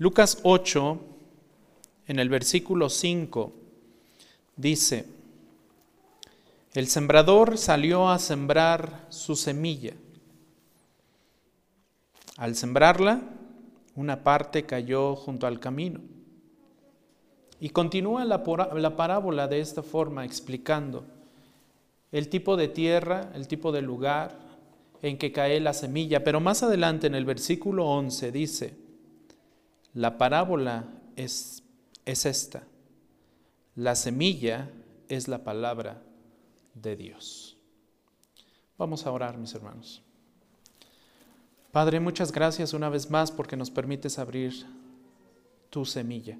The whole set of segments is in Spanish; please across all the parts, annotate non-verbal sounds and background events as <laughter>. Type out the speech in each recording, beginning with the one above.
Lucas 8, en el versículo 5, dice, el sembrador salió a sembrar su semilla. Al sembrarla, una parte cayó junto al camino. Y continúa la, la, parábola de esta forma, explicando el tipo de tierra, el tipo de lugar en que cae la semilla. Pero más adelante en el versículo 11 dice, la parábola es, es esta. La semilla es la palabra de Dios. Vamos a orar, mis hermanos. Padre, muchas gracias una vez más porque nos permites abrir tu semilla,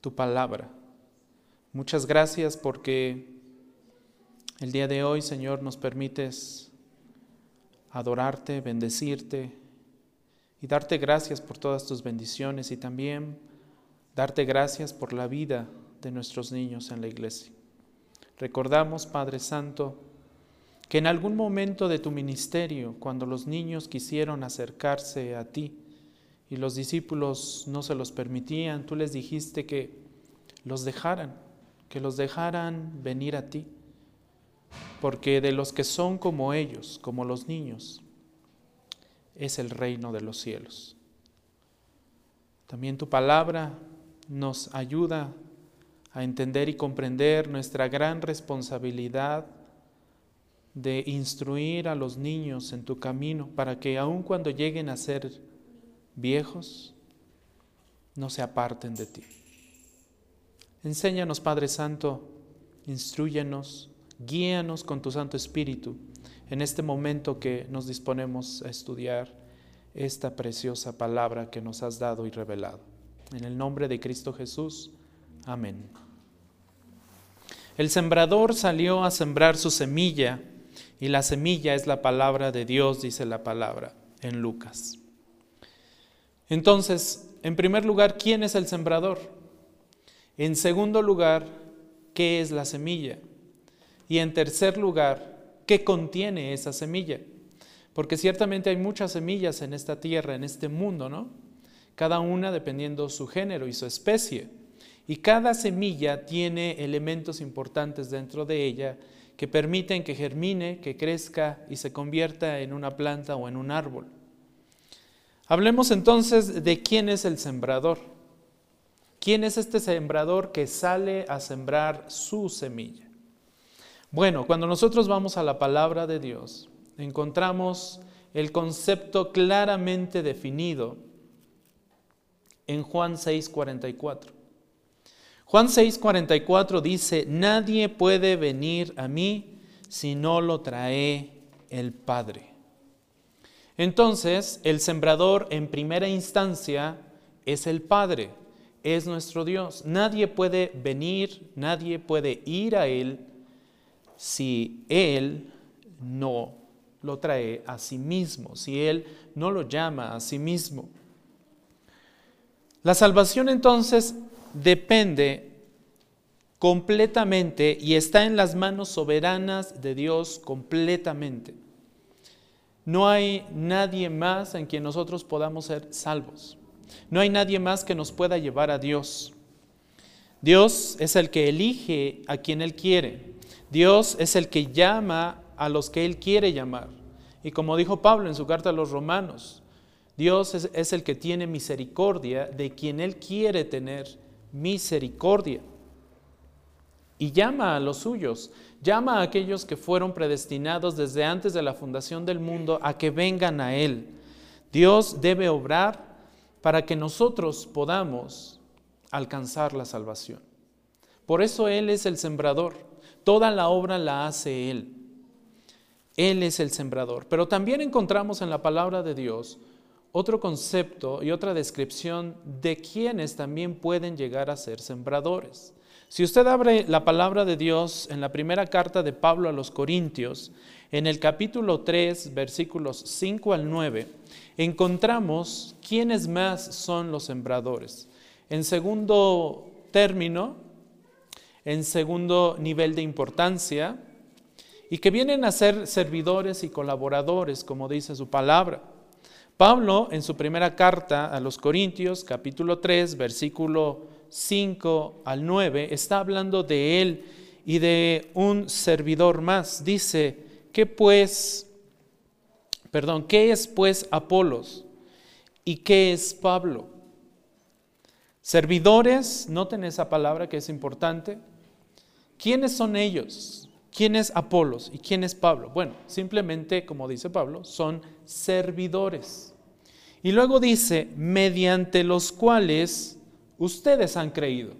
tu palabra. Muchas gracias porque el día de hoy, Señor, nos permites adorarte, bendecirte, y darte gracias por todas tus bendiciones y también darte gracias por la vida de nuestros niños en la iglesia. Recordamos, Padre Santo, que en algún momento de tu ministerio, cuando los niños quisieron acercarse a ti y los discípulos no se los permitían, tú les dijiste que los dejaran, que los dejaran venir a ti, porque de los que son como ellos, como los niños, es el reino de los cielos. También tu palabra nos ayuda a entender y comprender nuestra gran responsabilidad de instruir a los niños en tu camino para que aun cuando lleguen a ser viejos, no se aparten de ti. Enséñanos, Padre Santo, instruyenos, guíanos con tu Santo Espíritu en este momento que nos disponemos a estudiar esta preciosa palabra que nos has dado y revelado. En el nombre de Cristo Jesús. Amén. El sembrador salió a sembrar su semilla y la semilla es la palabra de Dios, dice la palabra en Lucas. Entonces, en primer lugar, ¿quién es el sembrador? En segundo lugar, ¿qué es la semilla? Y en tercer lugar, qué contiene esa semilla. Porque ciertamente hay muchas semillas en esta tierra, en este mundo, ¿no? Cada una dependiendo su género y su especie. Y cada semilla tiene elementos importantes dentro de ella que permiten que germine, que crezca y se convierta en una planta o en un árbol. Hablemos entonces de quién es el sembrador. ¿Quién es este sembrador que sale a sembrar su semilla? Bueno, cuando nosotros vamos a la palabra de Dios, encontramos el concepto claramente definido en Juan 6:44. Juan 6:44 dice, nadie puede venir a mí si no lo trae el Padre. Entonces, el sembrador en primera instancia es el Padre, es nuestro Dios. Nadie puede venir, nadie puede ir a Él si Él no lo trae a sí mismo, si Él no lo llama a sí mismo. La salvación entonces depende completamente y está en las manos soberanas de Dios completamente. No hay nadie más en quien nosotros podamos ser salvos. No hay nadie más que nos pueda llevar a Dios. Dios es el que elige a quien Él quiere. Dios es el que llama a los que Él quiere llamar. Y como dijo Pablo en su carta a los romanos, Dios es, el que tiene misericordia de quien Él quiere tener misericordia. Y llama a los suyos, llama a aquellos que fueron predestinados desde antes de la fundación del mundo a que vengan a Él. Dios debe obrar para que nosotros podamos alcanzar la salvación. Por eso Él es el sembrador. Toda la obra la hace Él. Él es el sembrador. Pero también encontramos en la palabra de Dios otro concepto y otra descripción de quienes también pueden llegar a ser sembradores. Si usted abre la palabra de Dios en la primera carta de Pablo a los Corintios, en el capítulo 3, versículos 5 al 9, encontramos quiénes más son los sembradores. En segundo término, en segundo nivel de importancia y que vienen a ser servidores y colaboradores, como dice su palabra. Pablo en su primera carta a los Corintios, capítulo 3, versículo 5 al 9, está hablando de él y de un servidor más. Dice, ¿qué pues, perdón, qué es pues Apolos y qué es Pablo? Servidores, noten esa palabra que es importante. ¿Quiénes son ellos? ¿Quién es Apolos y quién es Pablo? Bueno, simplemente, como dice Pablo, son servidores. Y luego dice, mediante los cuales ustedes han creído.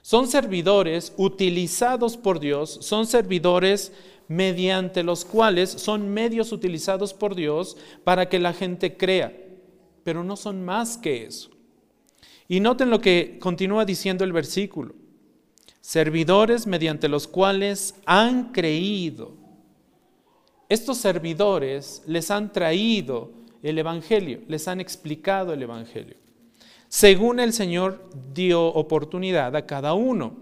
Son servidores utilizados por Dios, son servidores mediante los cuales son medios utilizados por Dios para que la gente crea, pero no son más que eso. Y noten lo que continúa diciendo el versículo servidores mediante los cuales han creído. Estos servidores les han traído el Evangelio, les han explicado el Evangelio. Según el Señor dio oportunidad a cada uno.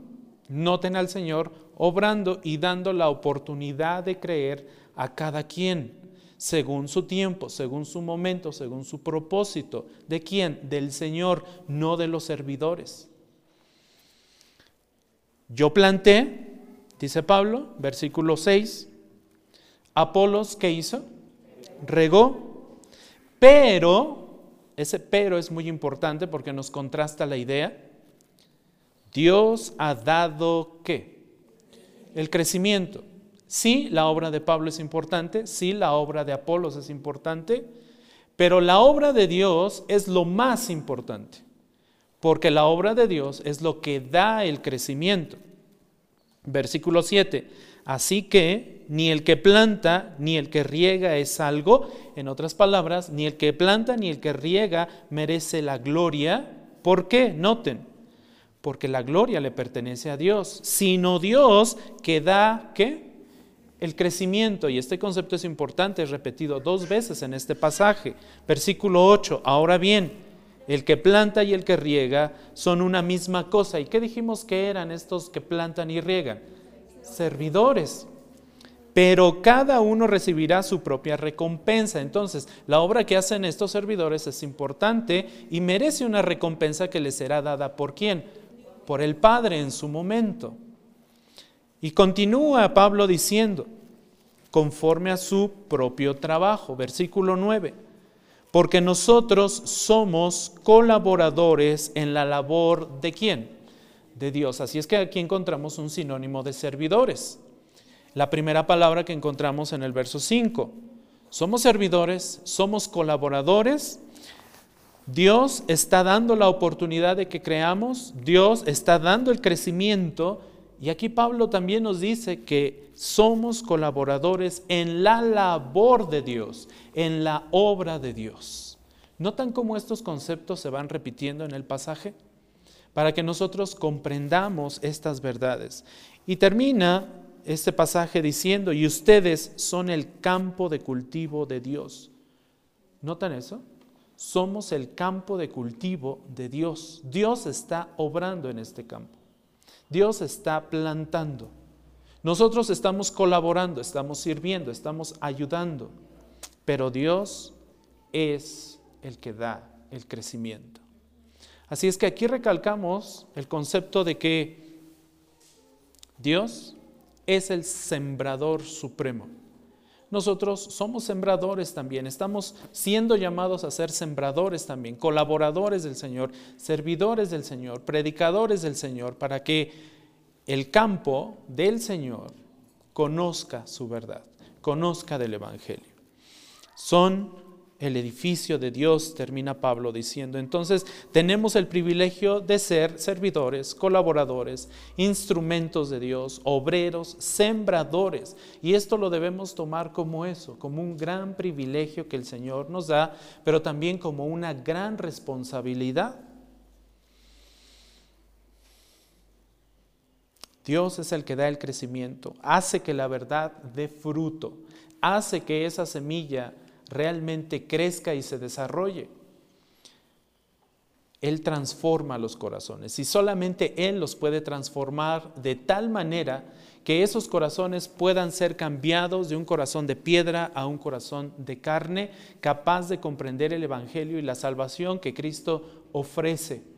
Noten al Señor obrando y dando la oportunidad de creer a cada quien, según su tiempo, según su momento, según su propósito. ¿De quién? Del Señor, no de los servidores. Yo planté, dice Pablo, versículo 6, Apolos, ¿qué hizo? Regó, pero, ese pero es muy importante porque nos contrasta la idea, Dios ha dado qué? El crecimiento. Sí, la obra de Pablo es importante, sí, la obra de Apolos es importante, pero la obra de Dios es lo más importante porque la obra de Dios es lo que da el crecimiento. Versículo 7. Así que ni el que planta ni el que riega es algo, en otras palabras, ni el que planta ni el que riega merece la gloria. ¿Por qué? Noten, porque la gloria le pertenece a Dios, sino Dios que da, ¿qué? El crecimiento, y este concepto es importante, es repetido dos veces en este pasaje. Versículo 8, ahora bien, el que planta y el que riega son una misma cosa. ¿Y qué dijimos que eran estos que plantan y riegan? Servidores. Pero cada uno recibirá su propia recompensa. Entonces, la obra que hacen estos servidores es importante y merece una recompensa que les será dada por quién? Por el Padre en su momento. Y continúa Pablo diciendo, conforme a su propio trabajo. Versículo 9 porque nosotros somos colaboradores en la labor de quién? De Dios. Así es que aquí encontramos un sinónimo de servidores. La primera palabra que encontramos en el verso 5. Somos servidores, somos colaboradores. Dios está dando la oportunidad de que creamos, Dios está dando el crecimiento y aquí Pablo también nos dice que somos colaboradores en la labor de Dios, en la obra de Dios. ¿Notan cómo estos conceptos se van repitiendo en el pasaje? Para que nosotros comprendamos estas verdades. Y termina este pasaje diciendo, y ustedes son el campo de cultivo de Dios. ¿Notan eso? Somos el campo de cultivo de Dios. Dios está obrando en este campo. Dios está plantando. Nosotros estamos colaborando, estamos sirviendo, estamos ayudando, pero Dios es el que da el crecimiento. Así es que aquí recalcamos el concepto de que Dios es el sembrador supremo. Nosotros somos sembradores también, estamos siendo llamados a ser sembradores también, colaboradores del Señor, servidores del Señor, predicadores del Señor, para que el campo del Señor conozca su verdad, conozca del Evangelio. Son el edificio de Dios, termina Pablo diciendo. Entonces tenemos el privilegio de ser servidores, colaboradores, instrumentos de Dios, obreros, sembradores. Y esto lo debemos tomar como eso, como un gran privilegio que el Señor nos da, pero también como una gran responsabilidad. Dios es el que da el crecimiento, hace que la verdad dé fruto, hace que esa semilla realmente crezca y se desarrolle. Él transforma los corazones y solamente Él los puede transformar de tal manera que esos corazones puedan ser cambiados de un corazón de piedra a un corazón de carne, capaz de comprender el Evangelio y la salvación que Cristo ofrece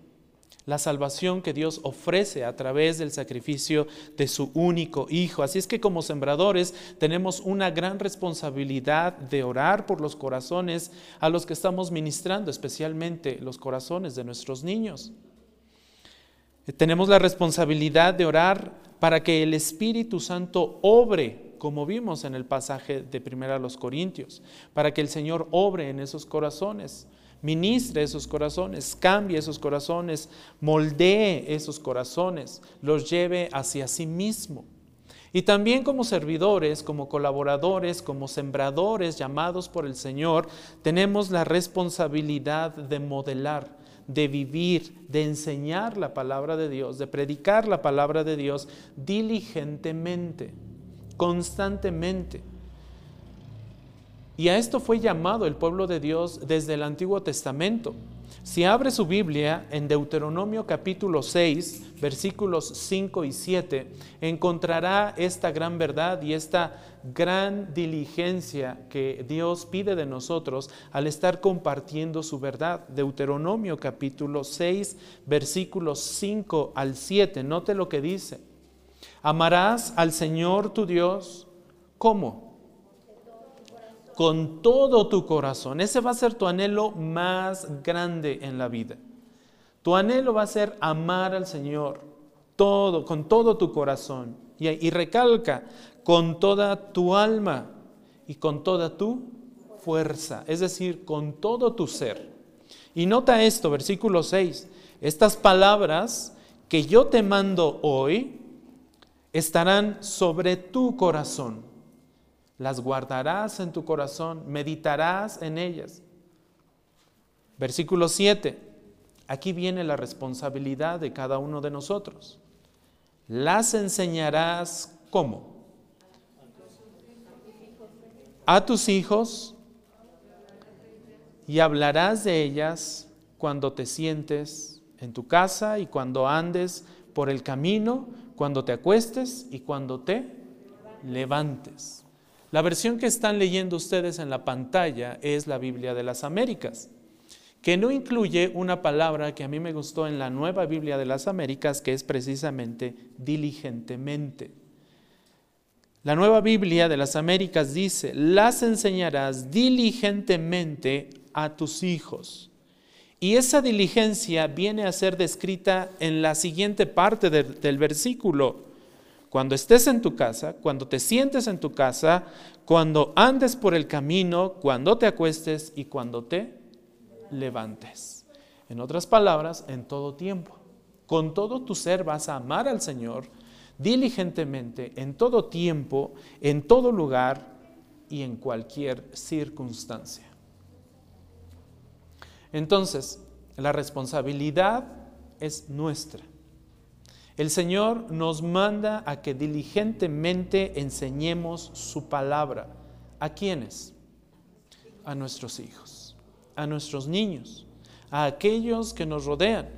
la salvación que Dios ofrece a través del sacrificio de su único Hijo. Así es que como sembradores tenemos una gran responsabilidad de orar por los corazones a los que estamos ministrando, especialmente los corazones de nuestros niños. Tenemos la responsabilidad de orar para que el Espíritu Santo obre, como vimos en el pasaje de Primera a los Corintios, para que el Señor obre en esos corazones ministre esos corazones, cambie esos corazones, moldee esos corazones, los lleve hacia sí mismo. Y también como servidores, como colaboradores, como sembradores llamados por el Señor, tenemos la responsabilidad de modelar, de vivir, de enseñar la palabra de Dios, de predicar la palabra de Dios diligentemente, constantemente. Y a esto fue llamado el pueblo de Dios desde el Antiguo Testamento. Si abre su Biblia en Deuteronomio capítulo 6, versículos 5 y 7, encontrará esta gran verdad y esta gran diligencia que Dios pide de nosotros al estar compartiendo su verdad. Deuteronomio capítulo 6, versículos 5 al 7. Note lo que dice. Amarás al Señor tu Dios. ¿Cómo? Con todo tu corazón. Ese va a ser tu anhelo más grande en la vida. Tu anhelo va a ser amar al Señor todo, con todo tu corazón. Y, y recalca, con toda tu alma y con toda tu fuerza, es decir, con todo tu ser. Y nota esto, versículo 6, estas palabras que yo te mando hoy estarán sobre tu corazón las guardarás en tu corazón, meditarás en ellas. Versículo 7. Aquí viene la responsabilidad de cada uno de nosotros. Las enseñarás cómo? A tus hijos y hablarás de ellas cuando te sientes en tu casa y cuando andes por el camino, cuando te acuestes y cuando te levantes. La versión que están leyendo ustedes en la pantalla es la Biblia de las Américas, que no incluye una palabra que a mí me gustó en la nueva Biblia de las Américas, que es precisamente diligentemente. La nueva Biblia de las Américas dice, las enseñarás diligentemente a tus hijos. Y esa diligencia viene a ser descrita en la siguiente parte del versículo. Cuando estés en tu casa, cuando te sientes en tu casa, cuando andes por el camino, cuando te acuestes y cuando te levantes. En otras palabras, en todo tiempo. Con todo tu ser vas a amar al Señor diligentemente, en todo tiempo, en todo lugar y en cualquier circunstancia. Entonces, la responsabilidad es nuestra. El Señor nos manda a que diligentemente enseñemos su palabra. ¿A quiénes? A nuestros hijos, a nuestros niños, a aquellos que nos rodean.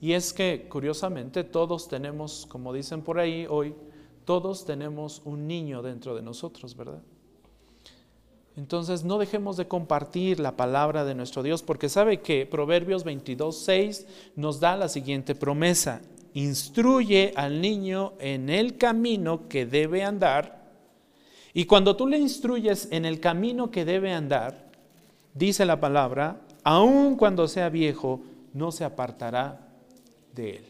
Y es que, curiosamente, todos tenemos, como dicen por ahí hoy, todos tenemos un niño dentro de nosotros, ¿verdad? Entonces no dejemos de compartir la palabra de nuestro Dios, porque sabe que Proverbios 22, 6 nos da la siguiente promesa instruye al niño en el camino que debe andar. Y cuando tú le instruyes en el camino que debe andar, dice la palabra, aun cuando sea viejo, no se apartará de él.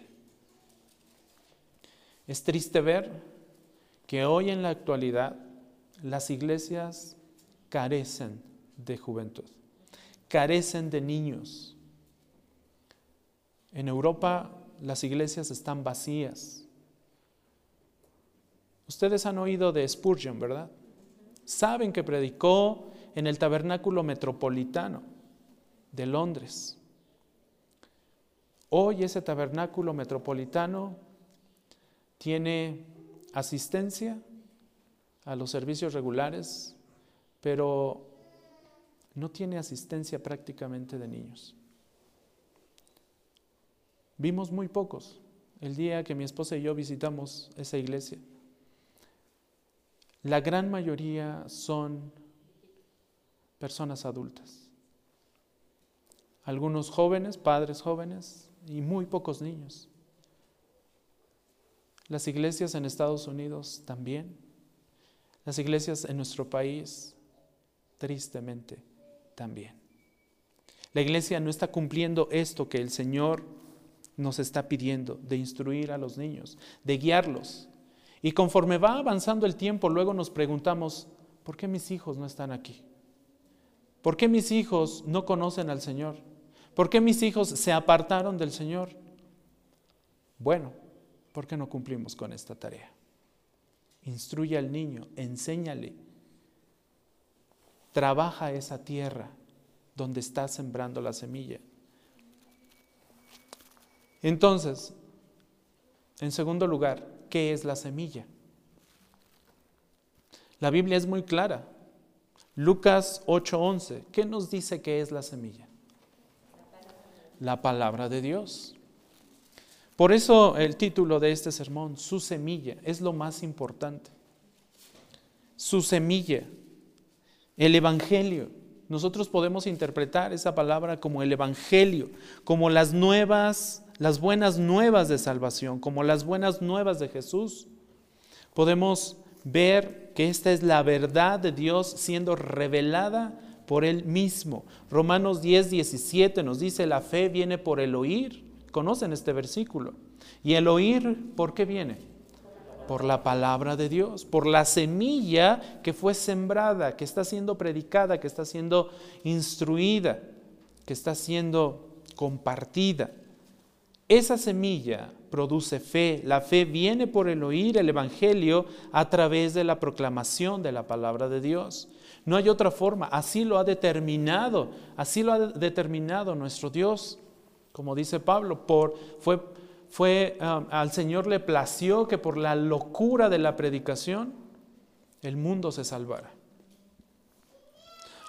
Es triste ver que hoy en la actualidad las iglesias carecen de juventud, carecen de niños. En Europa las iglesias están vacías. Ustedes han oído de Spurgeon, ¿verdad? Saben que predicó en el tabernáculo metropolitano de Londres. Hoy ese tabernáculo metropolitano tiene asistencia a los servicios regulares, pero no tiene asistencia prácticamente de niños. Vimos muy pocos el día que mi esposa y yo visitamos esa iglesia. La gran mayoría son personas adultas. Algunos jóvenes, padres jóvenes y muy pocos niños. Las iglesias en Estados Unidos también. Las iglesias en nuestro país, tristemente, también. La iglesia no está cumpliendo esto que el Señor nos está pidiendo, de instruir a los niños, de guiarlos. Y conforme va avanzando el tiempo, luego nos preguntamos, ¿por qué mis hijos no están aquí? ¿Por qué mis hijos no conocen al Señor? ¿Por qué mis hijos se apartaron del Señor? Bueno, ¿por qué no cumplimos con esta tarea? Instruye al niño, enséñale, trabaja esa tierra donde está sembrando la semilla. Entonces, en segundo lugar, ¿qué es la semilla? La Biblia es muy clara. Lucas 8:11, ¿qué nos dice que es la semilla? La palabra de Dios. Por eso el título de este sermón, su semilla, es lo más importante. Su semilla, el Evangelio. Nosotros podemos interpretar esa palabra como el Evangelio, como las nuevas, las buenas nuevas de salvación, como las buenas nuevas de Jesús. Podemos ver que esta es la verdad de Dios siendo revelada por Él mismo. Romanos 10, 17 nos dice, la fe viene por el oír Conocen este versículo. Y el oír, ¿por qué viene? Por la palabra de Dios, por la semilla que fue sembrada, que está siendo predicada, que está siendo instruida, que está siendo compartida. Esa semilla produce fe. La fe viene por el oír el Evangelio a través de la proclamación de la palabra de Dios. No hay otra forma. Así lo ha determinado. Así lo ha determinado nuestro Dios. Como dice Pablo, por, fue, fue um, al Señor le plació que por la locura de la predicación el mundo se salvara.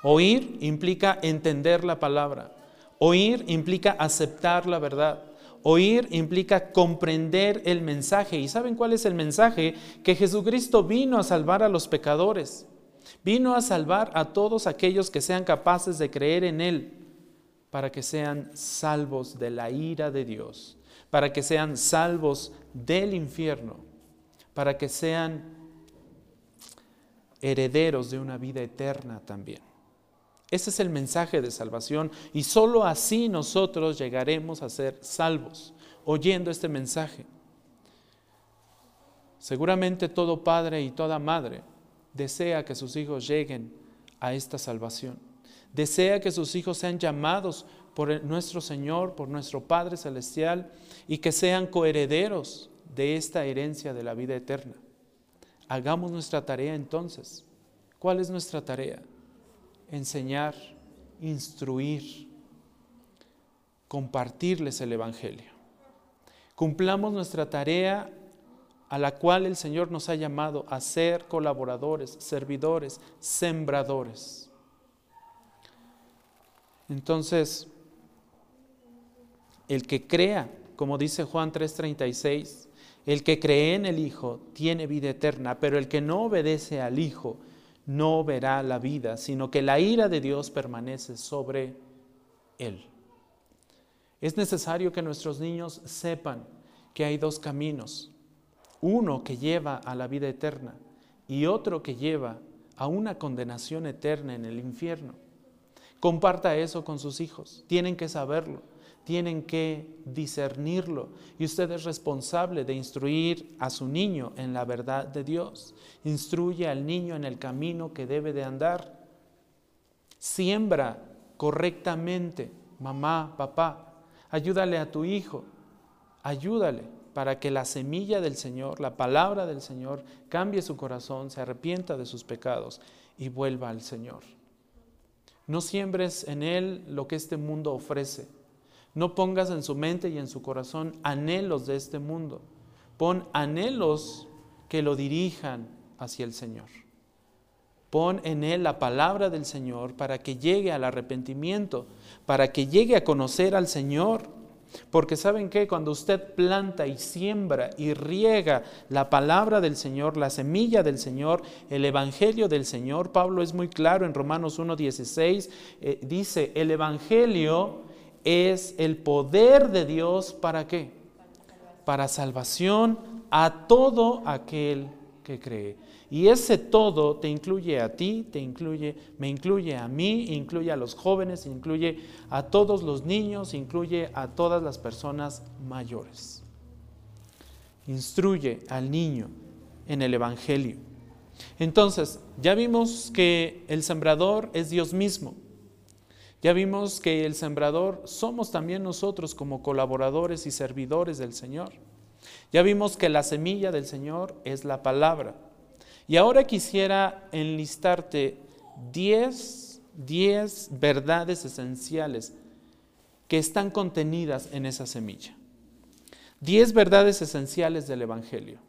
Oír implica entender la palabra. Oír implica aceptar la verdad. Oír implica comprender el mensaje. ¿Y saben cuál es el mensaje? Que Jesucristo vino a salvar a los pecadores. Vino a salvar a todos aquellos que sean capaces de creer en Él para que sean salvos de la ira de Dios, para que sean salvos del infierno, para que sean herederos de una vida eterna también. Ese es el mensaje de salvación y sólo así nosotros llegaremos a ser salvos, oyendo este mensaje. Seguramente todo padre y toda madre desea que sus hijos lleguen a esta salvación desea que sus hijos sean llamados por nuestro Señor, por nuestro Padre Celestial, y que sean coherederos de esta herencia de la vida eterna. Hagamos nuestra tarea entonces. ¿Cuál es nuestra tarea? Enseñar, instruir, compartirles el Evangelio. Cumplamos nuestra tarea a la cual el Señor nos ha llamado a ser colaboradores, servidores, sembradores. Entonces, el que crea, como dice Juan 3:36, el que cree en el Hijo tiene vida eterna, pero el que no obedece al Hijo no verá la vida, sino que la ira de Dios permanece sobre él. Es necesario que nuestros niños sepan que hay dos caminos, uno que lleva a la vida eterna y otro que lleva a una condenación eterna en el infierno. Comparta eso con sus hijos. Tienen que saberlo, tienen que discernirlo. Y usted es responsable de instruir a su niño en la verdad de Dios. Instruye al niño en el camino que debe de andar. Siembra correctamente, mamá, papá. Ayúdale a tu hijo. Ayúdale para que la semilla del Señor, la palabra del Señor, cambie su corazón, se arrepienta de sus pecados y vuelva al Señor. No siembres en él lo que este mundo ofrece. No pongas en su mente y en su corazón anhelos de este mundo. Pon anhelos que lo dirijan hacia el Señor. Pon en él la palabra del Señor para que llegue al arrepentimiento, para que llegue a conocer al Señor. Porque saben que cuando usted planta y siembra y riega la palabra del Señor, la semilla del Señor, el Evangelio del Señor, Pablo es muy claro en Romanos 1.16, eh, dice, el Evangelio es el poder de Dios para qué? Para salvación a todo aquel que cree. Y ese todo te incluye a ti, te incluye, me incluye a mí, incluye a los jóvenes, incluye a todos los niños, incluye a todas las personas mayores. Instruye al niño en el Evangelio. Entonces, ya vimos que el sembrador es Dios mismo. Ya vimos que el sembrador somos también nosotros como colaboradores y servidores del Señor. Ya vimos que la semilla del Señor es la palabra. Y ahora quisiera enlistarte 10, 10 verdades esenciales que están contenidas en esa semilla. 10 verdades esenciales del Evangelio.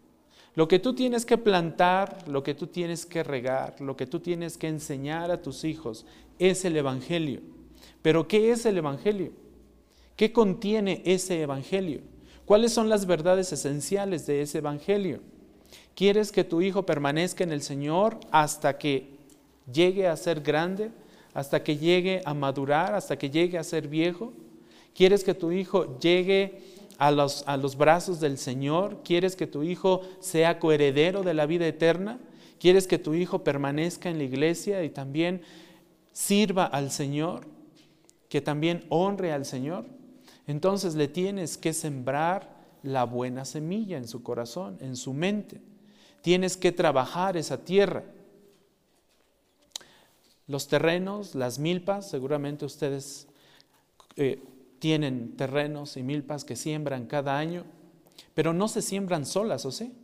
Lo que tú tienes que plantar, lo que tú tienes que regar, lo que tú tienes que enseñar a tus hijos es el Evangelio. Pero ¿qué es el Evangelio? ¿Qué contiene ese Evangelio? ¿Cuáles son las verdades esenciales de ese Evangelio? ¿Quieres que tu hijo permanezca en el Señor hasta que llegue a ser grande, hasta que llegue a madurar, hasta que llegue a ser viejo? ¿Quieres que tu hijo llegue a los, a los brazos del Señor? ¿Quieres que tu hijo sea coheredero de la vida eterna? ¿Quieres que tu hijo permanezca en la iglesia y también sirva al Señor? ¿Que también honre al Señor? Entonces le tienes que sembrar la buena semilla en su corazón, en su mente. Tienes que trabajar esa tierra. Los terrenos, las milpas, seguramente ustedes eh, tienen terrenos y milpas que siembran cada año, pero no se siembran solas, ¿o sí?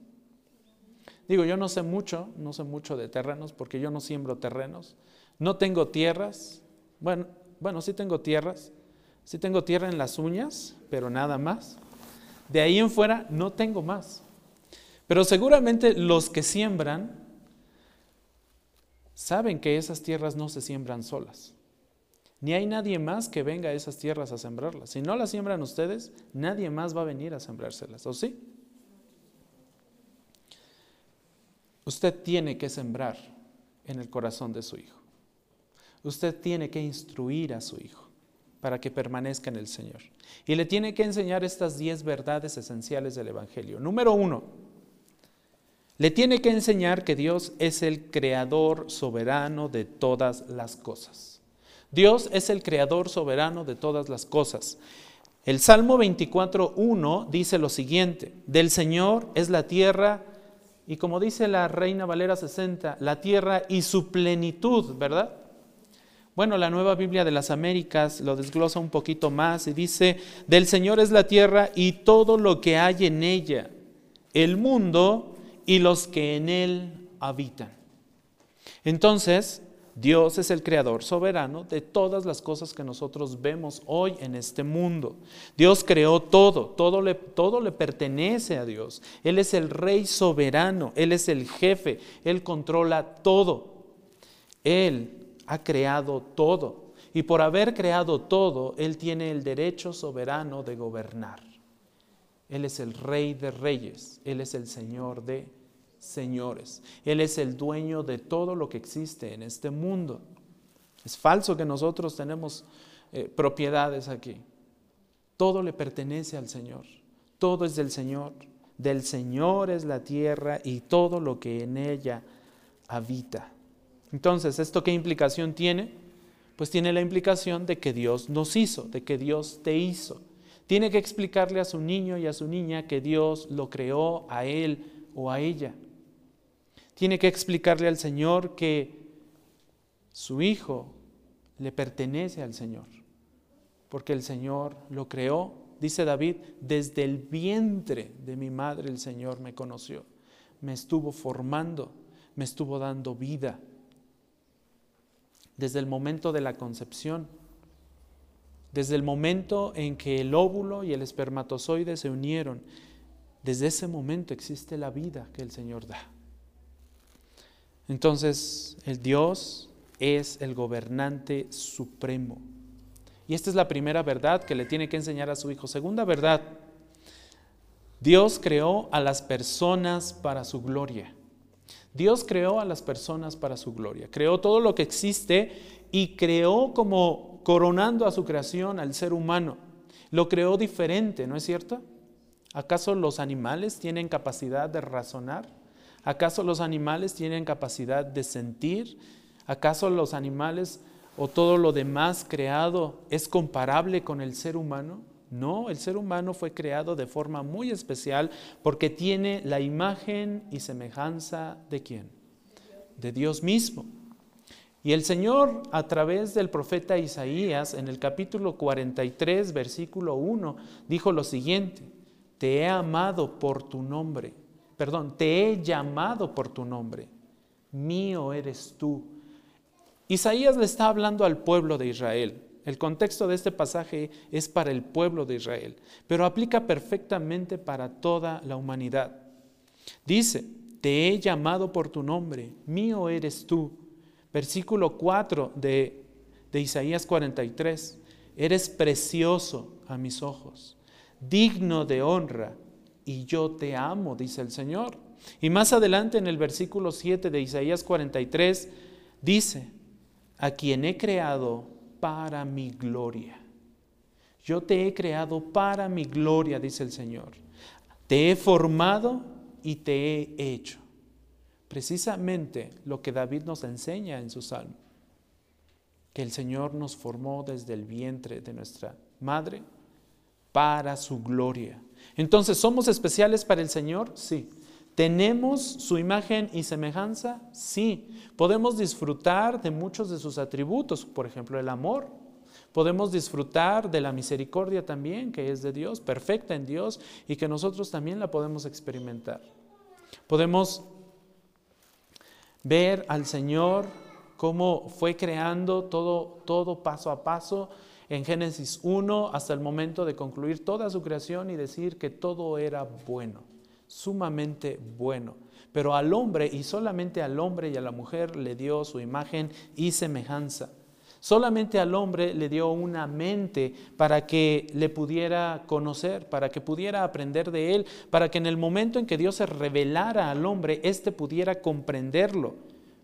Digo, yo no sé mucho, no sé mucho de terrenos porque yo no siembro terrenos. No tengo tierras. Bueno, bueno, sí tengo tierras. Sí tengo tierra en las uñas, pero nada más. De ahí en fuera no tengo más. Pero seguramente los que siembran saben que esas tierras no se siembran solas. Ni hay nadie más que venga a esas tierras a sembrarlas. Si no las siembran ustedes, nadie más va a venir a sembrárselas, ¿o sí? Usted tiene que sembrar en el corazón de su hijo. Usted tiene que instruir a su hijo para que permanezca en el Señor. Y le tiene que enseñar estas diez verdades esenciales del Evangelio. Número uno, le tiene que enseñar que Dios es el creador soberano de todas las cosas. Dios es el creador soberano de todas las cosas. El Salmo 24.1 dice lo siguiente, del Señor es la tierra, y como dice la Reina Valera 60, la tierra y su plenitud, ¿verdad? Bueno, la nueva Biblia de las Américas lo desglosa un poquito más y dice, del Señor es la tierra y todo lo que hay en ella, el mundo y los que en él habitan. Entonces, Dios es el creador soberano de todas las cosas que nosotros vemos hoy en este mundo. Dios creó todo, todo le, todo le pertenece a Dios. Él es el rey soberano, Él es el jefe, Él controla todo. Él ha creado todo. Y por haber creado todo, Él tiene el derecho soberano de gobernar. Él es el rey de reyes, Él es el Señor de señores. Él es el dueño de todo lo que existe en este mundo. Es falso que nosotros tenemos eh, propiedades aquí. Todo le pertenece al Señor. Todo es del Señor. Del Señor es la tierra y todo lo que en ella habita. Entonces, ¿esto qué implicación tiene? Pues tiene la implicación de que Dios nos hizo, de que Dios te hizo. Tiene que explicarle a su niño y a su niña que Dios lo creó a él o a ella tiene que explicarle al Señor que su hijo le pertenece al Señor, porque el Señor lo creó, dice David, desde el vientre de mi madre el Señor me conoció, me estuvo formando, me estuvo dando vida, desde el momento de la concepción, desde el momento en que el óvulo y el espermatozoide se unieron, desde ese momento existe la vida que el Señor da. Entonces, el Dios es el gobernante supremo. Y esta es la primera verdad que le tiene que enseñar a su hijo. Segunda verdad, Dios creó a las personas para su gloria. Dios creó a las personas para su gloria. Creó todo lo que existe y creó como coronando a su creación al ser humano. Lo creó diferente, ¿no es cierto? ¿Acaso los animales tienen capacidad de razonar? ¿Acaso los animales tienen capacidad de sentir? ¿Acaso los animales o todo lo demás creado es comparable con el ser humano? No, el ser humano fue creado de forma muy especial porque tiene la imagen y semejanza de quién? De Dios mismo. Y el Señor a través del profeta Isaías en el capítulo 43, versículo 1, dijo lo siguiente, te he amado por tu nombre, perdón, te he llamado por tu nombre, mío eres tú. Isaías le está hablando al pueblo de Israel. El contexto de este pasaje es para el pueblo de Israel, pero aplica perfectamente para toda la humanidad. Dice, te he llamado por tu nombre, mío eres tú. Versículo 4 de, de Isaías 43, eres precioso a mis ojos digno de honra, y yo te amo, dice el Señor. Y más adelante en el versículo 7 de Isaías 43 dice, a quien he creado para mi gloria. Yo te he creado para mi gloria, dice el Señor. Te he formado y te he hecho. Precisamente lo que David nos enseña en su salmo, que el Señor nos formó desde el vientre de nuestra madre para su gloria. Entonces, ¿somos especiales para el Señor? Sí. ¿Tenemos su imagen y semejanza? Sí. Podemos disfrutar de muchos de sus atributos, por ejemplo, el amor. Podemos disfrutar de la misericordia también, que es de Dios, perfecta en Dios, y que nosotros también la podemos experimentar. Podemos ver al Señor cómo fue creando todo, todo paso a paso en Génesis 1 hasta el momento de concluir toda su creación y decir que todo era bueno, sumamente bueno. Pero al hombre y solamente al hombre y a la mujer le dio su imagen y semejanza. Solamente al hombre le dio una mente para que le pudiera conocer, para que pudiera aprender de él, para que en el momento en que Dios se revelara al hombre, éste pudiera comprenderlo,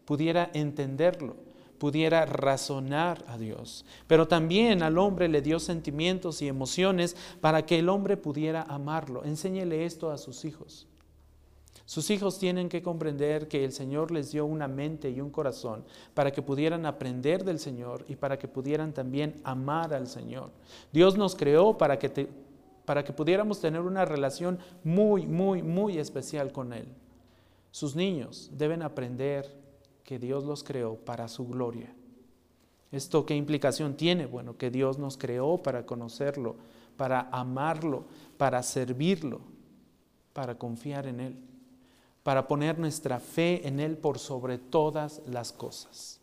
pudiera entenderlo pudiera razonar a Dios. Pero también al hombre le dio sentimientos y emociones para que el hombre pudiera amarlo. Enséñele esto a sus hijos. Sus hijos tienen que comprender que el Señor les dio una mente y un corazón para que pudieran aprender del Señor y para que pudieran también amar al Señor. Dios nos creó para que, para que pudiéramos tener una relación muy, muy, muy especial con Él. Sus niños deben aprender que Dios los creó para su gloria. ¿Esto qué implicación tiene? Bueno, que Dios nos creó para conocerlo, para amarlo, para servirlo, para confiar en Él, para poner nuestra fe en Él por sobre todas las cosas.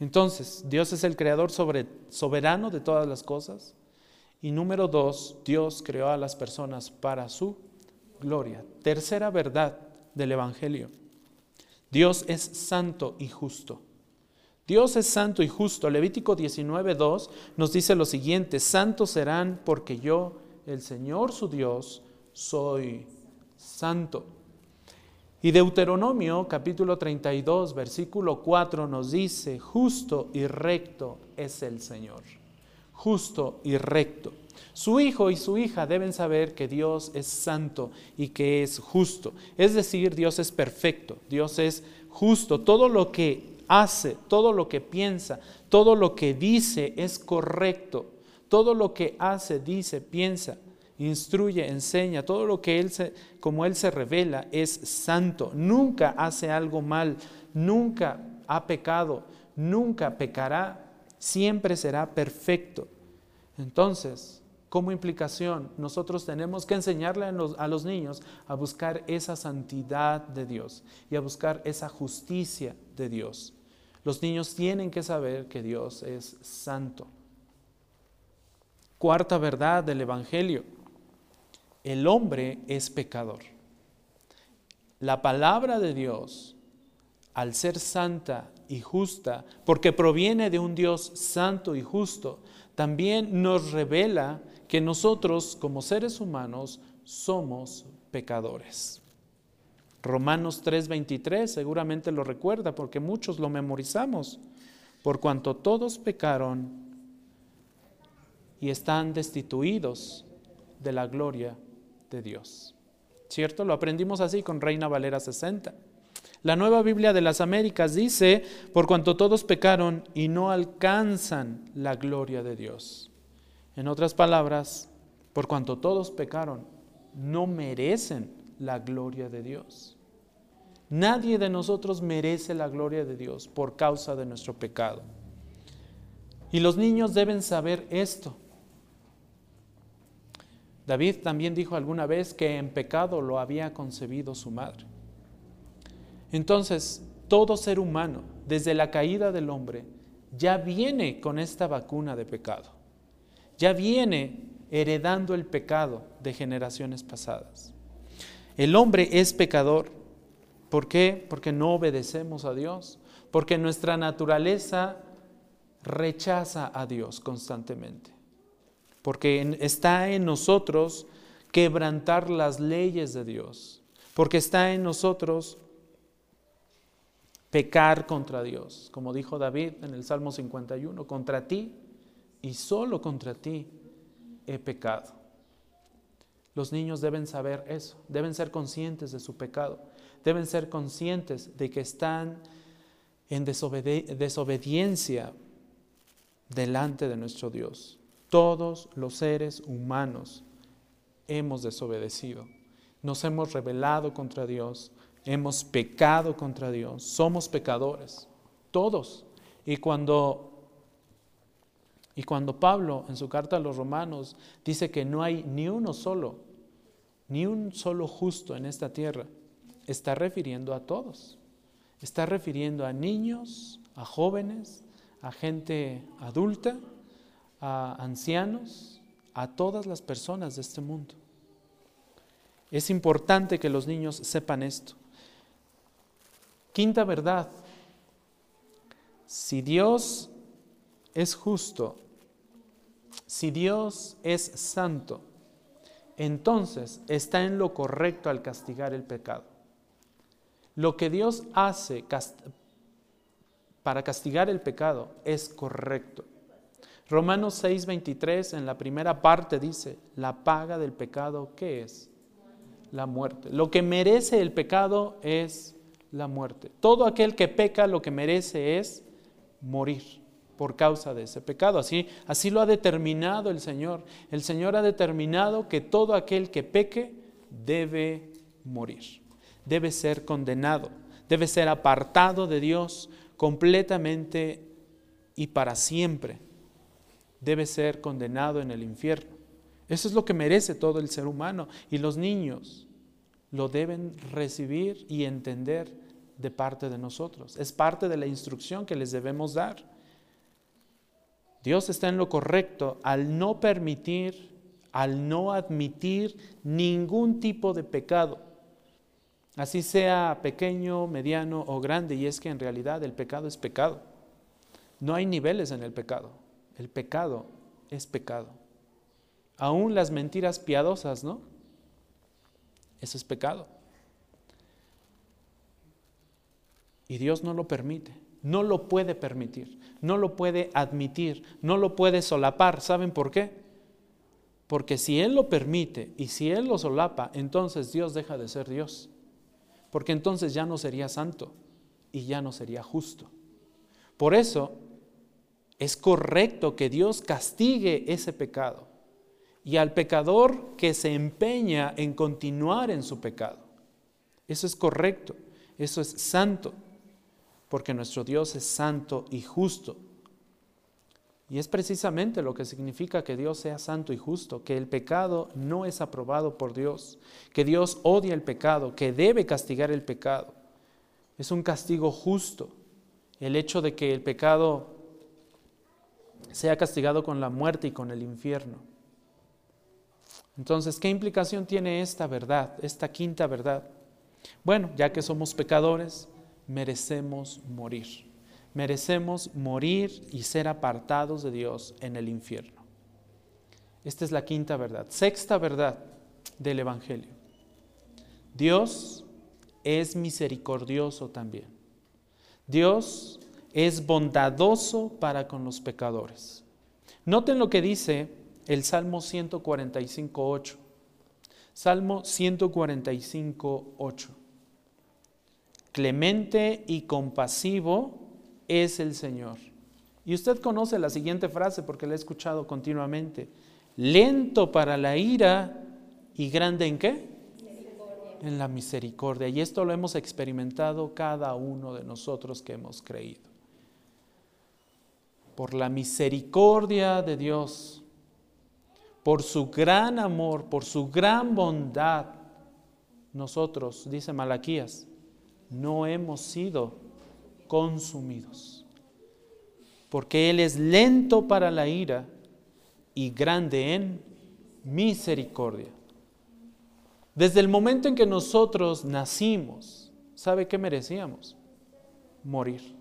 Entonces, Dios es el creador soberano de todas las cosas. Y número dos, Dios creó a las personas para su gloria. Tercera verdad del Evangelio. Dios es santo y justo. Dios es santo y justo. Levítico 19.2 nos dice lo siguiente, santos serán porque yo, el Señor su Dios, soy santo. Y Deuteronomio capítulo 32, versículo 4 nos dice, justo y recto es el Señor. Justo y recto. Su hijo y su hija deben saber que Dios es santo y que es justo. Es decir, Dios es perfecto, Dios es justo. Todo lo que hace, todo lo que piensa, todo lo que dice es correcto. Todo lo que hace, dice, piensa, instruye, enseña, todo lo que Él se, como Él se revela es santo. Nunca hace algo mal, nunca ha pecado, nunca pecará, siempre será perfecto. Entonces, como implicación, nosotros tenemos que enseñarle a los, niños a buscar esa santidad de Dios y a buscar esa justicia de Dios. Los niños tienen que saber que Dios es santo. Cuarta verdad del Evangelio. El hombre es pecador. La palabra de Dios, al ser santa y justa, porque proviene de un Dios santo y justo, también nos revela que nosotros como seres humanos somos pecadores. Romanos 3:23 seguramente lo recuerda porque muchos lo memorizamos. Por cuanto todos pecaron y están destituidos de la gloria de Dios. ¿Cierto? Lo aprendimos así con Reina Valera 60. La nueva Biblia de las Américas dice, por cuanto todos pecaron y no alcanzan la gloria de Dios. En otras palabras, por cuanto todos pecaron, no merecen la gloria de Dios. Nadie de nosotros merece la gloria de Dios por causa de nuestro pecado. Y los niños deben saber esto. David también dijo alguna vez que en pecado lo había concebido su madre. Entonces, todo ser humano, desde la caída del hombre, ya viene con esta vacuna de pecado. Ya viene heredando el pecado de generaciones pasadas. El hombre es pecador. ¿Por qué? Porque no obedecemos a Dios. Porque nuestra naturaleza rechaza a Dios constantemente porque está en nosotros quebrantar las leyes de Dios, porque está en nosotros pecar contra Dios, como dijo David en el Salmo 51, contra ti y solo contra ti he pecado. Los niños deben saber eso, deben ser conscientes de su pecado, deben ser conscientes de que están en desobediencia delante de nuestro Dios. Todos los seres humanos hemos desobedecido, nos hemos rebelado contra Dios, hemos pecado contra Dios, somos pecadores, todos. Y cuando y cuando Pablo en su carta a los romanos dice que no hay ni uno solo, ni un solo justo en esta tierra, está refiriendo a todos. Está refiriendo a niños, a jóvenes, a gente adulta a ancianos, a todas las personas de este mundo. Es importante que los niños sepan esto. Quinta verdad, si Dios es justo, si Dios es santo, entonces está en lo correcto al castigar el pecado. Lo que Dios hace para castigar el pecado es correcto. Romanos 6:23 en la primera parte dice, la paga del pecado, ¿qué es? La muerte. Lo que merece el pecado es la muerte. Todo aquel que peca lo que merece es morir por causa de ese pecado. Así, así lo ha determinado el Señor. El Señor ha determinado que todo aquel que peque debe morir, debe ser condenado, debe ser apartado de Dios completamente y para siempre debe ser condenado en el infierno. Eso es lo que merece todo el ser humano y los niños lo deben recibir y entender de parte de nosotros. Es parte de la instrucción que les debemos dar. Dios está en lo correcto al no permitir, al no admitir ningún tipo de pecado, así sea pequeño, mediano o grande, y es que en realidad el pecado es pecado. No hay niveles en el pecado. El pecado es pecado. Aún las mentiras piadosas, ¿no? Eso es pecado. Y Dios no lo permite, no lo puede permitir, no lo puede admitir, no lo puede solapar. ¿Saben por qué? Porque si Él lo permite y si Él lo solapa, entonces Dios deja de ser Dios. Porque entonces ya no sería santo y ya no sería justo. Por eso es correcto que Dios castigue ese pecado y al pecador que se empeña en continuar en su pecado. Eso es correcto, eso es santo, porque nuestro Dios es santo y justo. Y es precisamente lo que significa que Dios sea santo y justo, que el pecado no es aprobado por Dios, que Dios odia el pecado, que debe castigar el pecado. Es un castigo justo. El hecho de que el pecado sea castigado con la muerte y con el infierno. Entonces, ¿qué implicación tiene esta verdad, esta quinta verdad? Bueno, ya que somos pecadores, merecemos morir. merecemos morir y ser apartados de Dios en el infierno. Esta es la quinta verdad. Sexta verdad del Evangelio. Dios es misericordioso también. Dios es bondadoso para con los pecadores. Noten lo que dice el Salmo 145.8. Salmo 145.8. Clemente y compasivo es el Señor. Y usted conoce la siguiente frase porque la he escuchado continuamente. Lento para la ira y grande en qué? En la misericordia. Y esto lo hemos experimentado cada uno de nosotros que hemos creído. Por la misericordia de Dios, por su gran amor, por su gran bondad, nosotros, dice Malaquías, no hemos sido consumidos. Porque Él es lento para la ira y grande en misericordia. Desde el momento en que nosotros nacimos, ¿sabe qué merecíamos? Morir.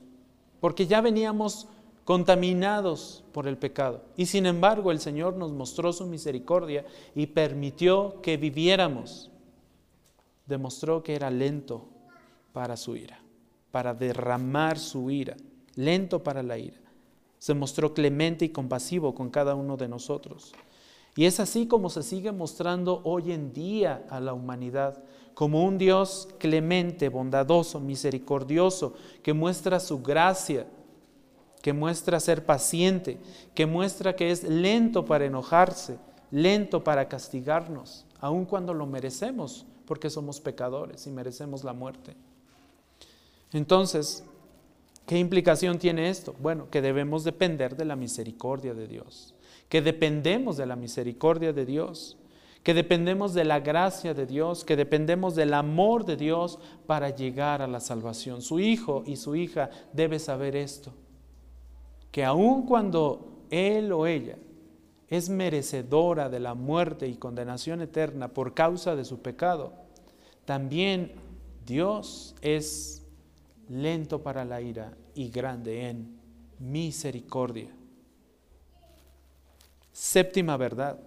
Porque ya veníamos contaminados por el pecado. Y sin embargo el Señor nos mostró su misericordia y permitió que viviéramos. Demostró que era lento para su ira para derramar su ira, lento para la ira. Se mostró clemente y compasivo con cada uno de nosotros. Y es así como se sigue mostrando hoy en día a la humanidad, como un Dios clemente, bondadoso, misericordioso, que muestra su gracia, que muestra ser paciente, que muestra que es lento para enojarse, lento para castigarnos, aun cuando lo merecemos, porque somos pecadores y merecemos la muerte. Entonces, ¿qué implicación tiene esto? Bueno, que debemos depender de la misericordia de Dios, que dependemos de la misericordia de Dios, que dependemos de la gracia de Dios, que dependemos del amor de Dios para llegar a la salvación. Su hijo y su hija debe saber esto, que aun cuando él o ella es merecedora de la muerte y condenación eterna por causa de su pecado, también Dios es lento para la ira y grande en misericordia. Séptima verdad.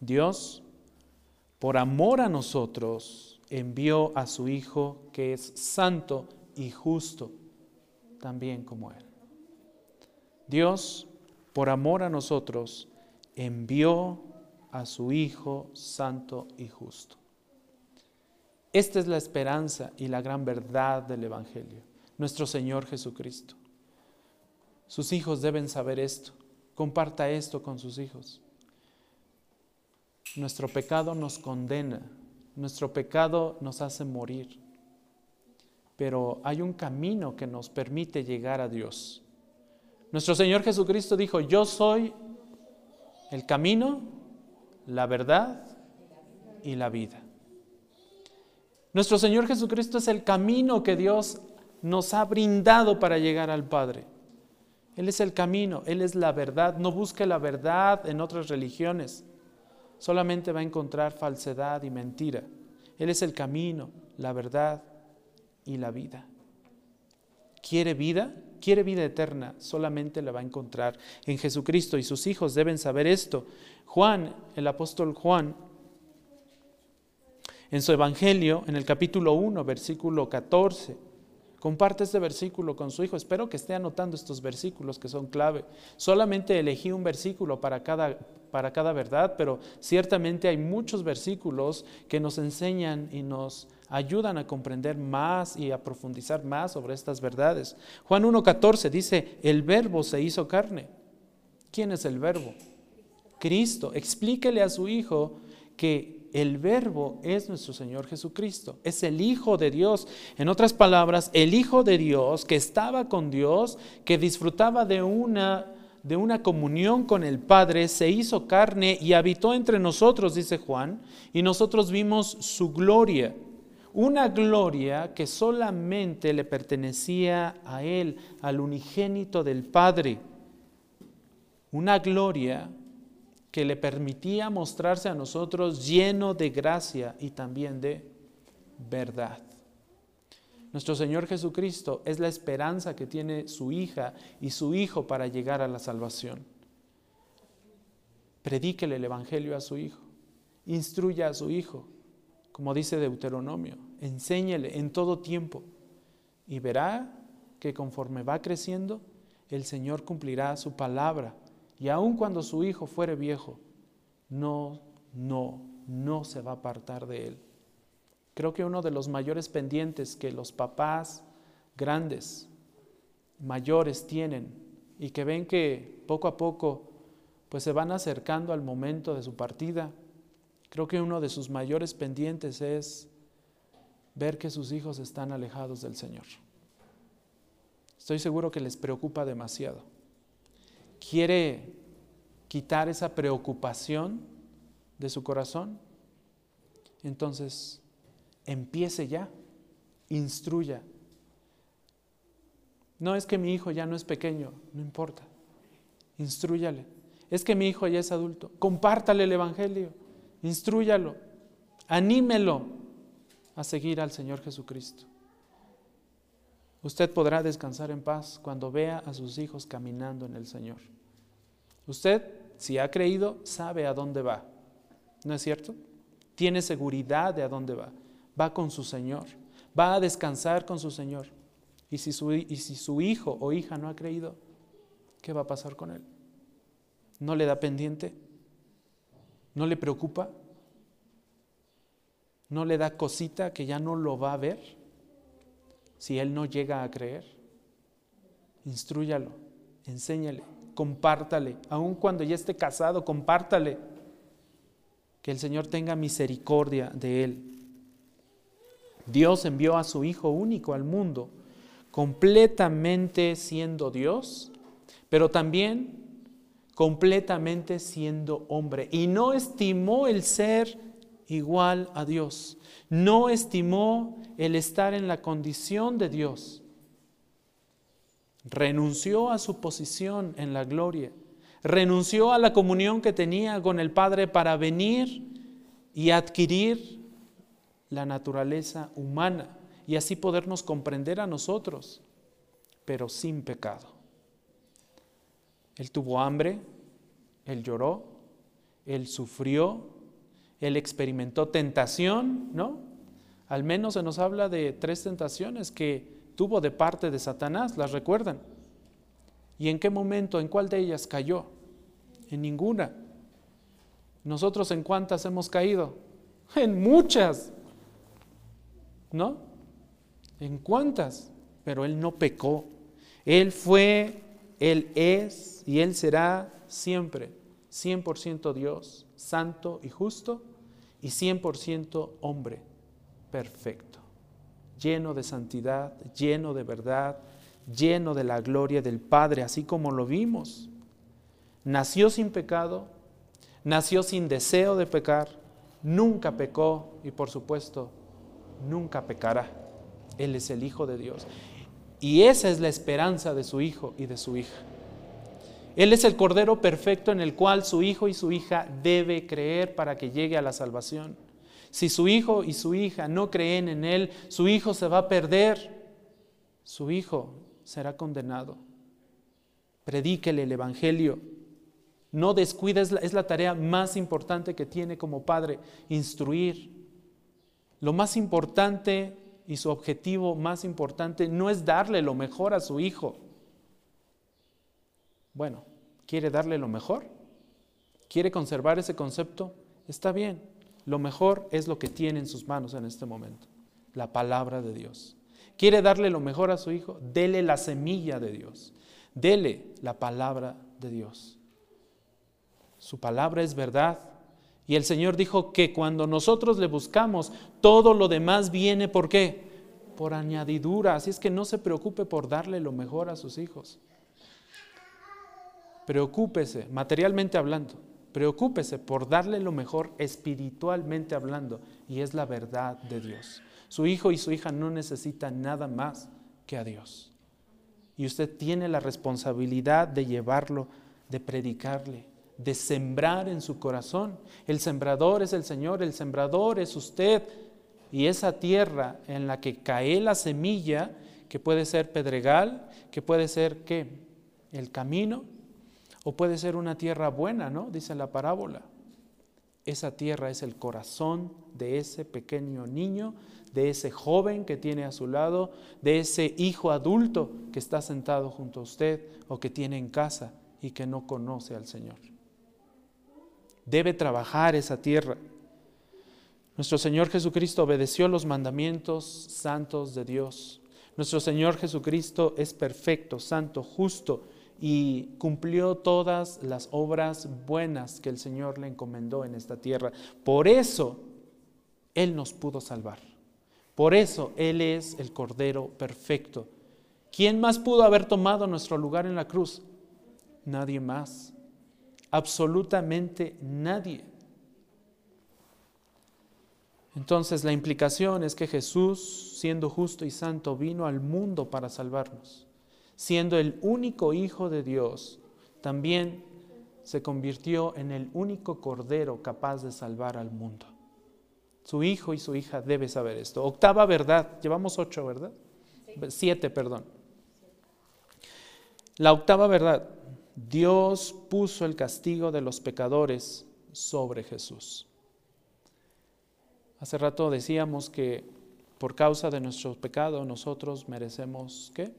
Dios, por amor a nosotros, envió a su Hijo que es santo y justo, también como Él. Dios, por amor a nosotros, envió a su Hijo santo y justo. Esta es la esperanza y la gran verdad del Evangelio, nuestro Señor Jesucristo. Sus hijos deben saber esto. Comparta esto con sus hijos. Nuestro pecado nos condena, nuestro pecado nos hace morir, pero hay un camino que nos permite llegar a Dios. Nuestro Señor Jesucristo dijo, yo soy el camino, la verdad y la vida. Nuestro Señor Jesucristo es el camino que Dios nos ha brindado para llegar al Padre. Él es el camino, Él es la verdad. No busque la verdad en otras religiones. Solamente va a encontrar falsedad y mentira. Él es el camino, la verdad y la vida. ¿Quiere vida? Quiere vida eterna. Solamente la va a encontrar en Jesucristo y sus hijos deben saber esto. Juan, el apóstol Juan, en su Evangelio, en el capítulo 1, versículo 14. Comparte este versículo con su hijo. Espero que esté anotando estos versículos que son clave. Solamente elegí un versículo para cada, para cada verdad, pero ciertamente hay muchos versículos que nos enseñan y nos ayudan a comprender más y a profundizar más sobre estas verdades. Juan 1.14 dice, el verbo se hizo carne. ¿Quién es el verbo? Cristo. Explíquele a su hijo que el verbo es nuestro Señor Jesucristo, es el Hijo de Dios. En otras palabras, el Hijo de Dios que estaba con Dios, que disfrutaba de una, de una comunión con el Padre, se hizo carne y habitó entre nosotros, dice Juan, y nosotros vimos su gloria. Una gloria que solamente le pertenecía a Él, al unigénito del Padre. Una gloria que le permitía mostrarse a nosotros lleno de gracia y también de verdad. Nuestro Señor Jesucristo es la esperanza que tiene su hija y su hijo para llegar a la salvación. Predíquele el Evangelio a su hijo, instruya a su hijo, como dice Deuteronomio, enséñele en todo tiempo y verá que conforme va creciendo, el Señor cumplirá su palabra y aun cuando su hijo fuere viejo, no, no, no se va a apartar de él. Creo que uno de los mayores pendientes que los papás grandes, mayores tienen y que ven que poco a poco pues se van acercando al momento de su partida, creo que uno de sus mayores pendientes es ver que sus hijos están alejados del Señor. Estoy seguro que les preocupa demasiado. Quiere quitar esa preocupación de su corazón. Entonces, empiece ya, instruya. No es que mi hijo ya no es pequeño, no importa. Instruyale. Es que mi hijo ya es adulto. Compártale el Evangelio. Instrúyalo. Anímelo a seguir al Señor Jesucristo. Usted podrá descansar en paz cuando vea a sus hijos caminando en el Señor. Usted, si ha creído, sabe a dónde va. ¿No es cierto? Tiene seguridad de a dónde va. Va con su Señor. Va a descansar con su Señor. Y si su, y si su hijo o hija no ha creído, ¿qué va a pasar con él? ¿No le da pendiente? ¿No le preocupa? ¿No le da cosita que ya no lo va a ver? Si él no llega a creer. Instrúyalo, enséñale, compártale, aun cuando ya esté casado, compártale. Que el Señor tenga misericordia de él. Dios envió a su Hijo único al mundo, completamente siendo Dios, pero también completamente siendo hombre. Y no estimó el ser igual a Dios. No estimó el estar en la condición de Dios. Renunció a su posición en la gloria. Renunció a la comunión que tenía con el Padre para venir y adquirir la naturaleza humana y así podernos comprender a nosotros, pero sin pecado. Él tuvo hambre, él lloró, él sufrió, él experimentó tentación, ¿no? Al menos se nos habla de tres tentaciones que tuvo de parte de Satanás, ¿las recuerdan? ¿Y en qué momento, en cuál de ellas cayó? En ninguna. ¿Nosotros en cuántas hemos caído? <laughs> En muchas. ¿No? ¿En cuántas? Pero Él no pecó. Él fue, Él es y Él será siempre 100% Dios, santo y justo y 100% hombre, perfecto, lleno de santidad, lleno de verdad, lleno de la gloria del Padre, así como lo vimos. Nació sin pecado, nació sin deseo de pecar, nunca pecó y por supuesto nunca pecará. Él es el Hijo de Dios. Y esa es la esperanza de su Hijo y de su hija. Él es el Cordero perfecto en el cual su hijo y su hija debe creer para que llegue a la salvación. Si su hijo y su hija no creen en Él, su hijo se va a perder, su hijo será condenado. Predíquele el Evangelio. No descuida, es la, es la tarea más importante que tiene como padre, instruir. Lo más importante y su objetivo más importante no es darle lo mejor a su hijo bueno, ¿quiere darle lo mejor? ¿Quiere conservar ese concepto? Está bien. Lo mejor es lo que tiene en sus manos en este momento, la palabra de Dios. ¿Quiere darle lo mejor a su hijo? Dele la semilla de Dios. Dele la palabra de Dios. Su palabra es verdad. Y el Señor dijo que cuando nosotros le buscamos, todo lo demás viene por qué? Por añadidura. Así es que no se preocupe por darle lo mejor a sus hijos. Preocúpese, materialmente hablando, preocúpese por darle lo mejor espiritualmente hablando, y es la verdad de Dios. Su hijo y su hija no necesitan nada más que a Dios. Y usted tiene la responsabilidad de llevarlo, de predicarle, de sembrar en su corazón. El sembrador es el Señor, el sembrador es usted. y esa tierra en la que cae la semilla, que puede ser pedregal, que puede ser qué? El camino, o puede ser una tierra buena, ¿no? Dice la parábola. Esa tierra es el corazón de ese pequeño niño, de ese joven que tiene a su lado, de ese hijo adulto que está sentado junto a usted o que tiene en casa y que no conoce al Señor. Debe trabajar esa tierra. Nuestro Señor Jesucristo obedeció los mandamientos santos de Dios. Nuestro Señor Jesucristo es perfecto, santo, justo y cumplió todas las obras buenas que el Señor le encomendó en esta tierra. Por eso Él nos pudo salvar. Por eso Él es el Cordero perfecto. ¿Quién más pudo haber tomado nuestro lugar en la cruz? Nadie más. Absolutamente nadie. Entonces la implicación es que Jesús, siendo justo y santo, vino al mundo para salvarnos. Siendo el único Hijo de Dios, también se convirtió en el único Cordero capaz de salvar al mundo. Su hijo y su hija debe saber esto. Octava verdad, llevamos ocho, ¿verdad? Siete, perdón. La octava verdad, Dios puso el castigo de los pecadores sobre Jesús. Hace rato decíamos que por causa de nuestro pecado nosotros merecemos ¿qué?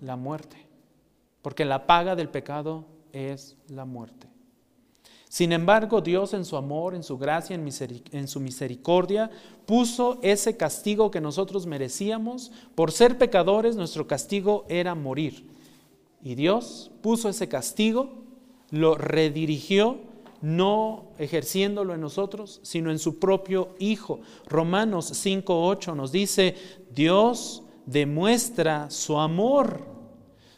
La muerte. Porque la paga del pecado es la muerte. Sin embargo, Dios en su amor, en su gracia, en, su misericordia, puso ese castigo que nosotros merecíamos. Por ser pecadores, nuestro castigo era morir. Y Dios puso ese castigo, lo redirigió, no ejerciéndolo en nosotros, sino en su propio Hijo. Romanos 5.8 nos dice, Dios demuestra su amor.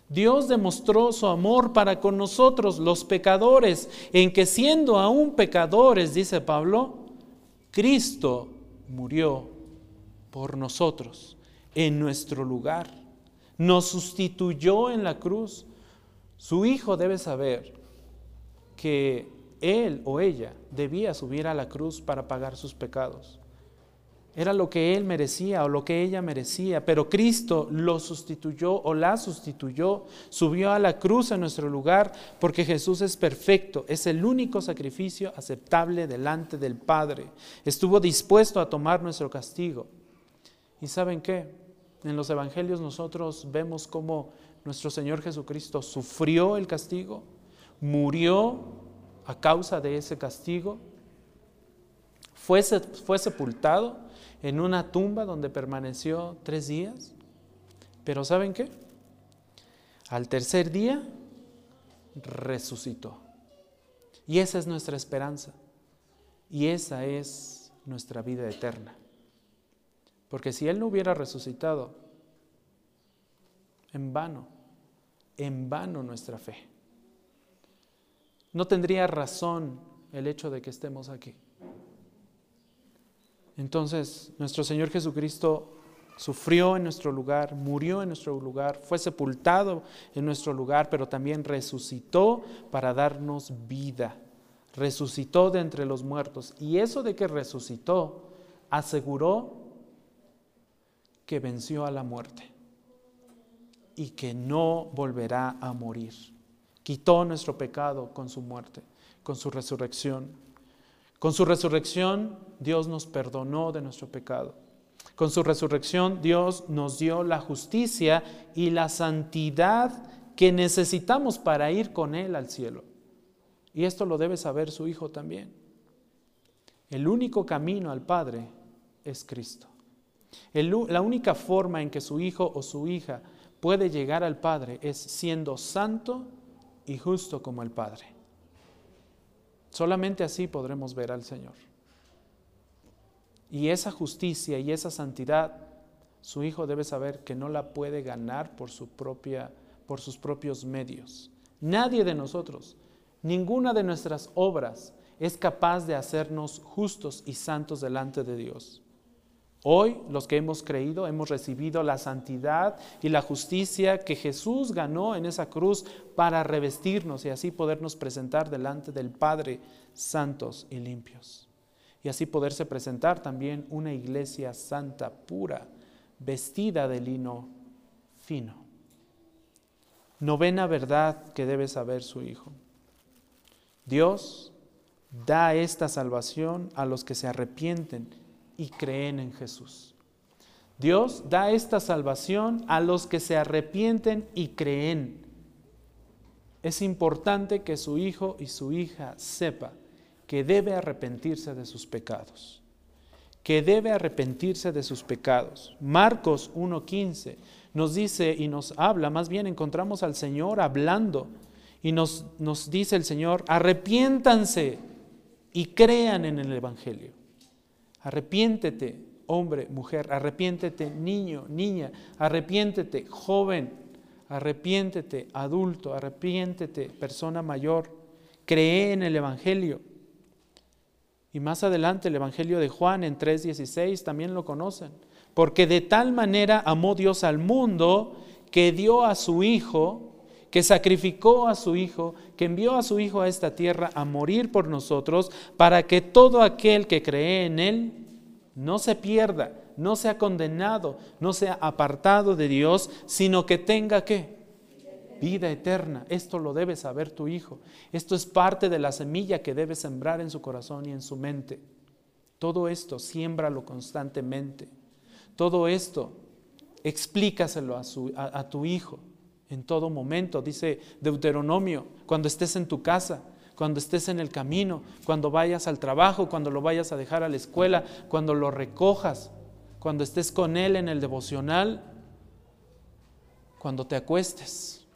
Dios demostró su amor para con nosotros, los pecadores, en que siendo aún pecadores, dice Pablo, Cristo murió por nosotros en nuestro lugar nos sustituyó en la cruz. Su hijo debe saber que él o ella debía subir a la cruz para pagar sus pecados. Era lo que él merecía o lo que ella merecía, pero Cristo lo sustituyó o la sustituyó, subió a la cruz en nuestro lugar, porque Jesús es perfecto, es el único sacrificio aceptable delante del Padre. Estuvo dispuesto a tomar nuestro castigo. ¿Y saben qué? En los evangelios nosotros vemos cómo nuestro Señor Jesucristo sufrió el castigo, murió a causa de ese castigo, fue, fue sepultado en una tumba donde permaneció tres días. Pero ¿saben qué? Al tercer día resucitó. Y esa es nuestra esperanza. Y esa es nuestra vida eterna. Porque si Él no hubiera resucitado, en vano, en vano nuestra fe. No tendría razón el hecho de que estemos aquí. Entonces, nuestro Señor Jesucristo sufrió en nuestro lugar, murió en nuestro lugar, fue sepultado en nuestro lugar, pero también resucitó para darnos vida. Resucitó de entre los muertos. Y eso de que resucitó aseguró que venció a la muerte y que no volverá a morir. Quitó nuestro pecado con su muerte, con su resurrección. Con su resurrección Dios nos perdonó de nuestro pecado. Con su resurrección Dios nos dio la justicia y la santidad que necesitamos para ir con Él al cielo. Y esto lo debe saber su Hijo también. El único camino al Padre es Cristo la única forma en que su hijo o su hija puede llegar al Padre es siendo santo y justo como el Padre. Solamente así podremos ver al Señor. Y esa justicia y esa santidad, su hijo debe saber que no la puede ganar por, su propia, por sus propios medios. Nadie de nosotros, ninguna de nuestras obras es capaz de hacernos justos y santos delante de Dios. Hoy los que hemos creído hemos recibido la santidad y la justicia que Jesús ganó en esa cruz para revestirnos y así podernos presentar delante del Padre santos y limpios. y así poderse presentar también una iglesia santa, pura, vestida de lino fino. Novena verdad que debe saber su Hijo. Dios da esta salvación a los que se arrepienten y creen en Jesús. Dios da esta salvación a los que se arrepienten y creen. Es importante que su hijo y su hija sepa que debe arrepentirse de sus pecados, que debe arrepentirse de sus pecados. Marcos 1.15 nos dice y nos habla, más bien encontramos al Señor hablando y nos, nos dice el Señor, arrepiéntanse y crean en el Evangelio. Arrepiéntete, hombre, mujer, arrepiéntete, niño, niña, arrepiéntete, joven, arrepiéntete, adulto, arrepiéntete, persona mayor, cree en el Evangelio. Y más adelante el Evangelio de Juan en 3.16 también lo conocen. Porque de tal manera amó Dios al mundo que dio a su Hijo, que sacrificó a su Hijo, que envió a su Hijo a esta tierra a morir por nosotros, para que todo aquel que cree en Él no se pierda, no sea condenado, no sea apartado de Dios, sino que tenga qué? vida eterna. Esto lo debe saber tu hijo. Esto es parte de la semilla que debe sembrar en su corazón y en su mente. Todo esto, siémbralo constantemente. Todo esto, explícaselo a, a tu hijo en todo momento. Dice Deuteronomio, cuando estés en tu casa, cuando estés en el camino, cuando vayas al trabajo, cuando lo vayas a dejar a la escuela, cuando lo recojas, cuando estés con él en el devocional, cuando te acuestes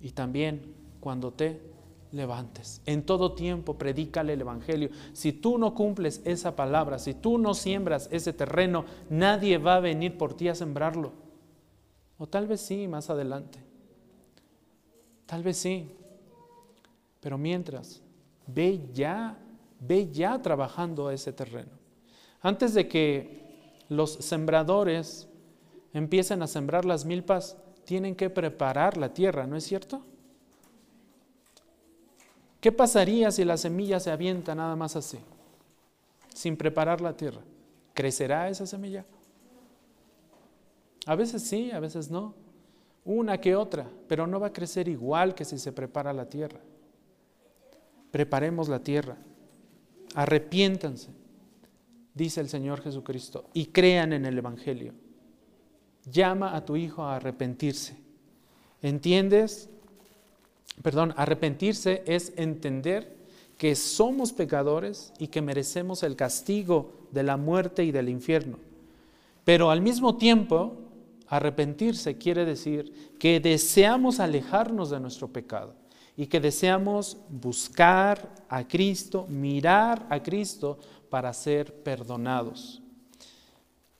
y también cuando te levantes. En todo tiempo predícale el Evangelio. Si tú no cumples esa palabra, si tú no siembras ese terreno, nadie va a venir por ti a sembrarlo. O tal vez sí, más adelante. Tal vez sí. Pero mientras, ve ya, ve ya trabajando ese terreno. Antes de que los sembradores empiecen a sembrar las milpas, tienen que preparar la tierra, ¿no es cierto? ¿Qué pasaría si la semilla se avienta nada más así, sin preparar la tierra? ¿Crecerá esa semilla? A veces sí, a veces no. Una que otra, pero no va a crecer igual que si se prepara la tierra. Preparemos la tierra. Arrepiéntanse, dice el Señor Jesucristo, y crean en el Evangelio llama a tu hijo a arrepentirse. ¿Entiendes? Perdón, arrepentirse es entender que somos pecadores y que merecemos el castigo de la muerte y del infierno. Pero al mismo tiempo, arrepentirse quiere decir que deseamos alejarnos de nuestro pecado y que deseamos buscar a Cristo, mirar a Cristo para ser perdonados.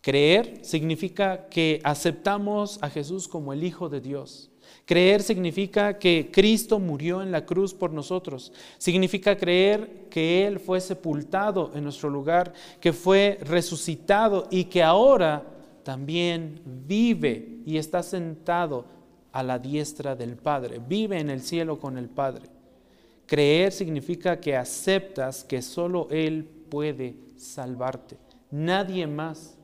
Creer significa que aceptamos a Jesús como el Hijo de Dios. Creer significa que Cristo murió en la cruz por nosotros. Significa creer que Él fue sepultado en nuestro lugar, que fue resucitado y que ahora también vive y está sentado a la diestra del Padre. Vive en el cielo con el Padre. Creer significa que aceptas que solo Él puede salvarte. Nadie más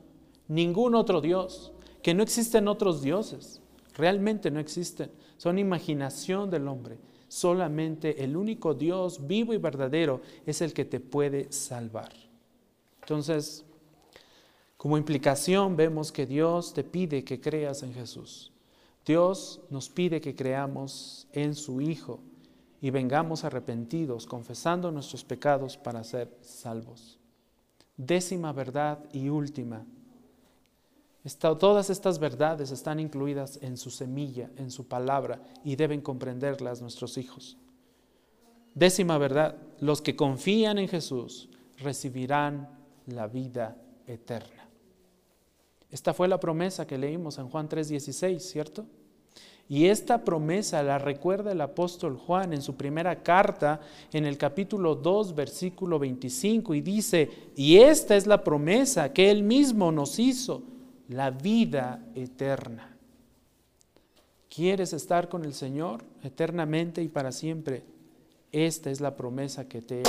ningún otro Dios, que no existen otros dioses, realmente no existen, son imaginación del hombre. Solamente el único Dios vivo y verdadero es el que te puede salvar. Entonces, como implicación vemos que Dios te pide que creas en Jesús. Dios nos pide que creamos en su Hijo y vengamos arrepentidos, confesando nuestros pecados para ser salvos. Décima verdad y última todas estas verdades están incluidas en su semilla, en su palabra, y deben comprenderlas nuestros hijos. Décima verdad, los que confían en Jesús recibirán la vida eterna. Esta fue la promesa que leímos en Juan 3:16, ¿cierto? Y esta promesa la recuerda el apóstol Juan en su primera carta, en el capítulo 2, versículo 25, y dice, y esta es la promesa que él mismo nos hizo la vida eterna. ¿Quieres estar con el Señor eternamente y para siempre? Esta es la promesa que te,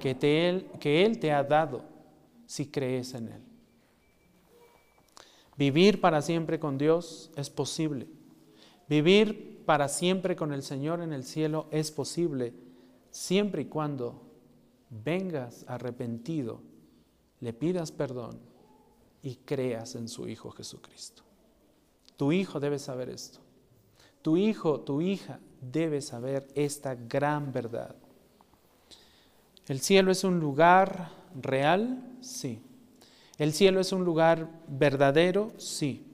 que, él, que Él te ha dado si crees en Él. Vivir para siempre con Dios es posible. Vivir para siempre con el Señor en el cielo es posible siempre y cuando vengas arrepentido, le pidas perdón y creas en su Hijo Jesucristo. Tu hijo debe saber esto. Tu hijo, tu hija debe saber esta gran verdad. ¿El cielo es un lugar real? Sí. ¿El cielo es un lugar verdadero? Sí.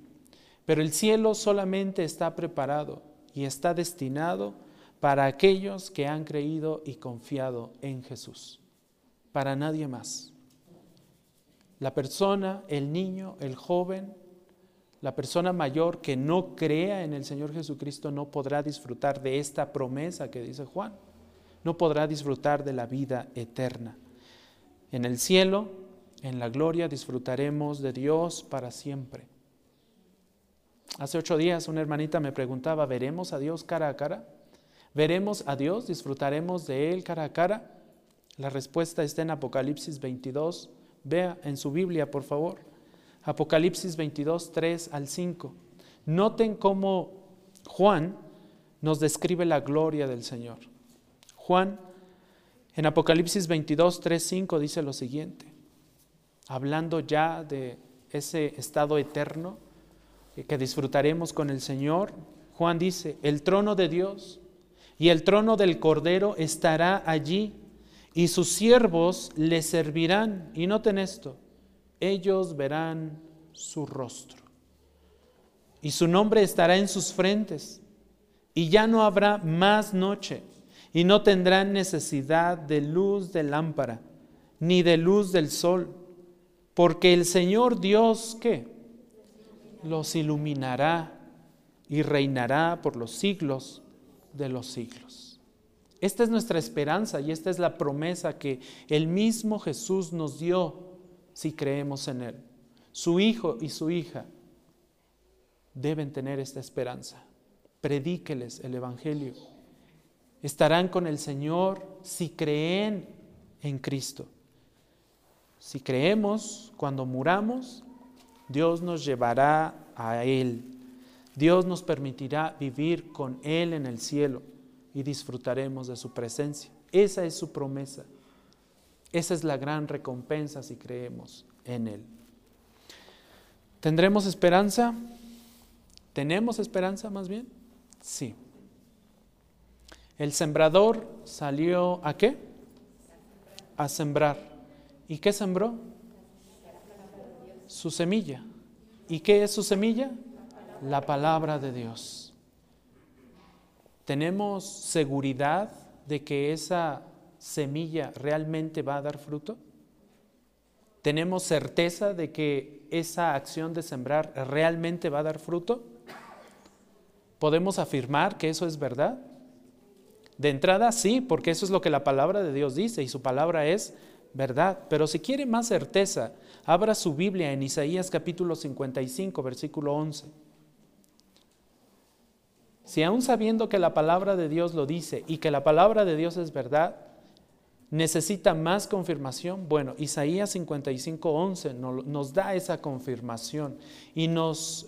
Pero el cielo solamente está preparado y está destinado para aquellos que han creído y confiado en Jesús, para nadie más. La persona, el niño, el joven, la persona mayor que no crea en el Señor Jesucristo no podrá disfrutar de esta promesa que dice Juan, no podrá disfrutar de la vida eterna. En el cielo, en la gloria, disfrutaremos de Dios para siempre. Hace ocho días una hermanita me preguntaba, ¿veremos a Dios cara a cara? ¿Veremos a Dios? ¿Disfrutaremos de Él cara a cara? La respuesta está en Apocalipsis 22. Vea en su Biblia, por favor. Apocalipsis 22, 3 al 5. Noten cómo Juan nos describe la gloria del Señor. Juan en Apocalipsis 22, 3, 5 dice lo siguiente, hablando ya de ese estado eterno que disfrutaremos con el Señor, Juan dice, el trono de Dios y el trono del Cordero estará allí y sus siervos le servirán. Y noten esto, ellos verán su rostro y su nombre estará en sus frentes y ya no habrá más noche y no tendrán necesidad de luz de lámpara ni de luz del sol, porque el Señor Dios, ¿qué? los iluminará y reinará por los siglos de los siglos. Esta es nuestra esperanza y esta es la promesa que el mismo Jesús nos dio si creemos en Él. Su hijo y su hija deben tener esta esperanza. Predíqueles el Evangelio. Estarán con el Señor si creen en Cristo. Si creemos, cuando muramos, Dios nos llevará a Él. Dios nos permitirá vivir con Él en el cielo y disfrutaremos de su presencia. Esa es su promesa. Esa es la gran recompensa si creemos en Él. ¿Tendremos esperanza? ¿Tenemos esperanza más bien? Sí. El sembrador salió a qué? A sembrar. ¿Y qué sembró? su semilla. ¿Y qué es su semilla? La palabra de Dios. ¿Tenemos seguridad de que esa semilla realmente va a dar fruto? ¿Tenemos certeza de que esa acción de sembrar realmente va a dar fruto? ¿Podemos afirmar que eso es verdad? De entrada sí, porque eso es lo que la palabra de Dios dice y su palabra es verdad. Pero si quiere más certeza, abra su Biblia en Isaías capítulo 55, versículo 11. Si aún sabiendo que la palabra de Dios lo dice y que la palabra de Dios es verdad, necesita más confirmación, bueno, Isaías 55, 11 nos da esa confirmación y nos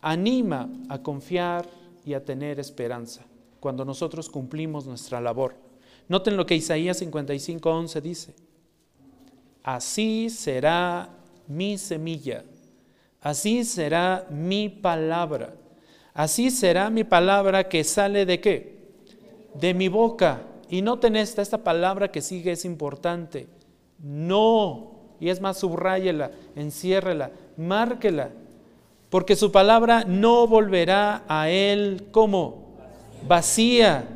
anima a confiar y a tener esperanza cuando nosotros cumplimos nuestra labor. Noten lo que Isaías 55, 11 dice. Así será mi semilla, así será mi palabra, así será mi palabra que sale de qué? De mi boca. Y noten esta, esta palabra que sigue es importante. No. Y es más, subráyela, enciérrela, márquela. Porque su palabra no volverá a él como vacía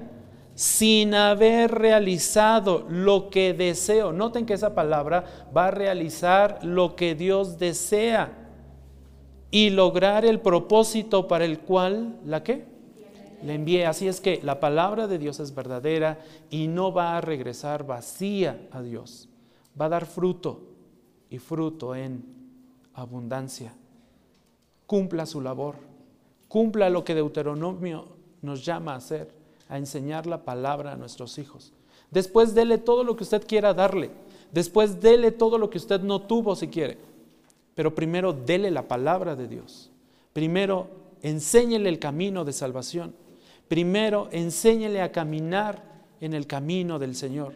sin haber realizado lo que deseo. Noten que esa palabra va a realizar lo que Dios desea y lograr el propósito para el cual la que le envié. Así es que la palabra de Dios es verdadera y no va a regresar vacía a Dios. Va a dar fruto y fruto en abundancia. Cumpla su labor. Cumpla lo que Deuteronomio nos llama a hacer a enseñar la palabra a nuestros hijos. Después dele todo lo que usted quiera darle. Después dele todo lo que usted no tuvo si quiere. Pero primero dele la palabra de Dios. Primero enséñele el camino de salvación. Primero enséñele a caminar en el camino del Señor.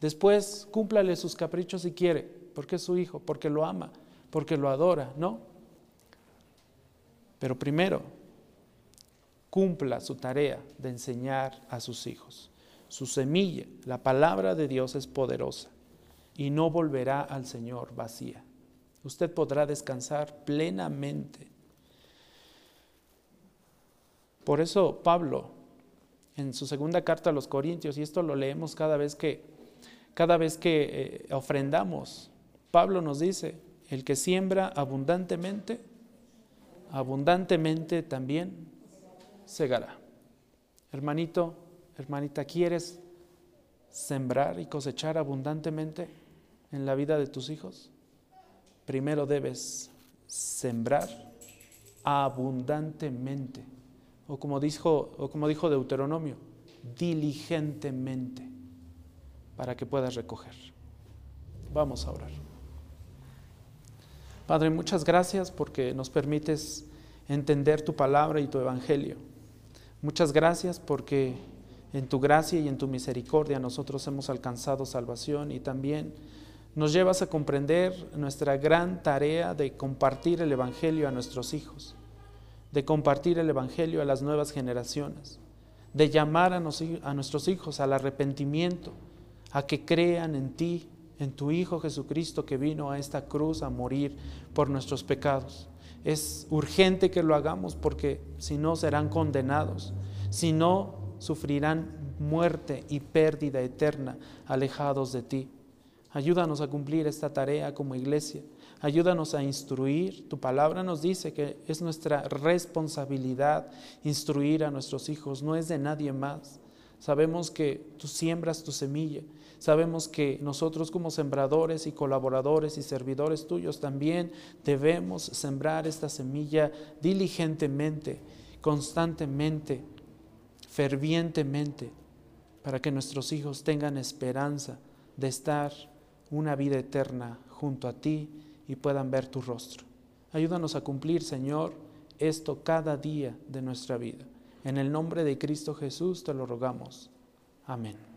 Después cúmplale sus caprichos si quiere, porque es su hijo, porque lo ama, porque lo adora, ¿no? Pero primero, cumpla su tarea de enseñar a sus hijos. Su semilla, la palabra de Dios es poderosa y no volverá al Señor vacía. Usted podrá descansar plenamente. Por eso Pablo, en su segunda carta a los Corintios, y esto lo leemos cada vez que, cada vez que eh, ofrendamos, Pablo nos dice, el que siembra abundantemente, abundantemente también segará. Hermanito, hermanita, ¿quieres sembrar y cosechar abundantemente en la vida de tus hijos? Primero debes sembrar abundantemente. O como dijo, o como dijo Deuteronomio, diligentemente, para que puedas recoger. Vamos a orar. Padre, muchas gracias porque nos permites entender tu palabra y tu evangelio. Muchas gracias porque en tu gracia y en tu misericordia nosotros hemos alcanzado salvación y también nos llevas a comprender nuestra gran tarea de compartir el Evangelio a nuestros hijos, de compartir el Evangelio a las nuevas generaciones, de llamar a, nuestros hijos al arrepentimiento, a que crean en ti, en tu Hijo Jesucristo que vino a esta cruz a morir por nuestros pecados. Es urgente que lo hagamos porque si no serán condenados, si no sufrirán muerte y pérdida eterna alejados de ti. Ayúdanos a cumplir esta tarea como iglesia. Ayúdanos a instruir. Tu palabra nos dice que es nuestra responsabilidad instruir a nuestros hijos, no es de nadie más. Sabemos que tú siembras tu semilla Sabemos que nosotros como sembradores y colaboradores y servidores tuyos también debemos sembrar esta semilla diligentemente, constantemente, fervientemente, para que nuestros hijos tengan esperanza de estar una vida eterna junto a ti y puedan ver tu rostro. Ayúdanos a cumplir, Señor, esto cada día de nuestra vida. En el nombre de Cristo Jesús te lo rogamos. Amén.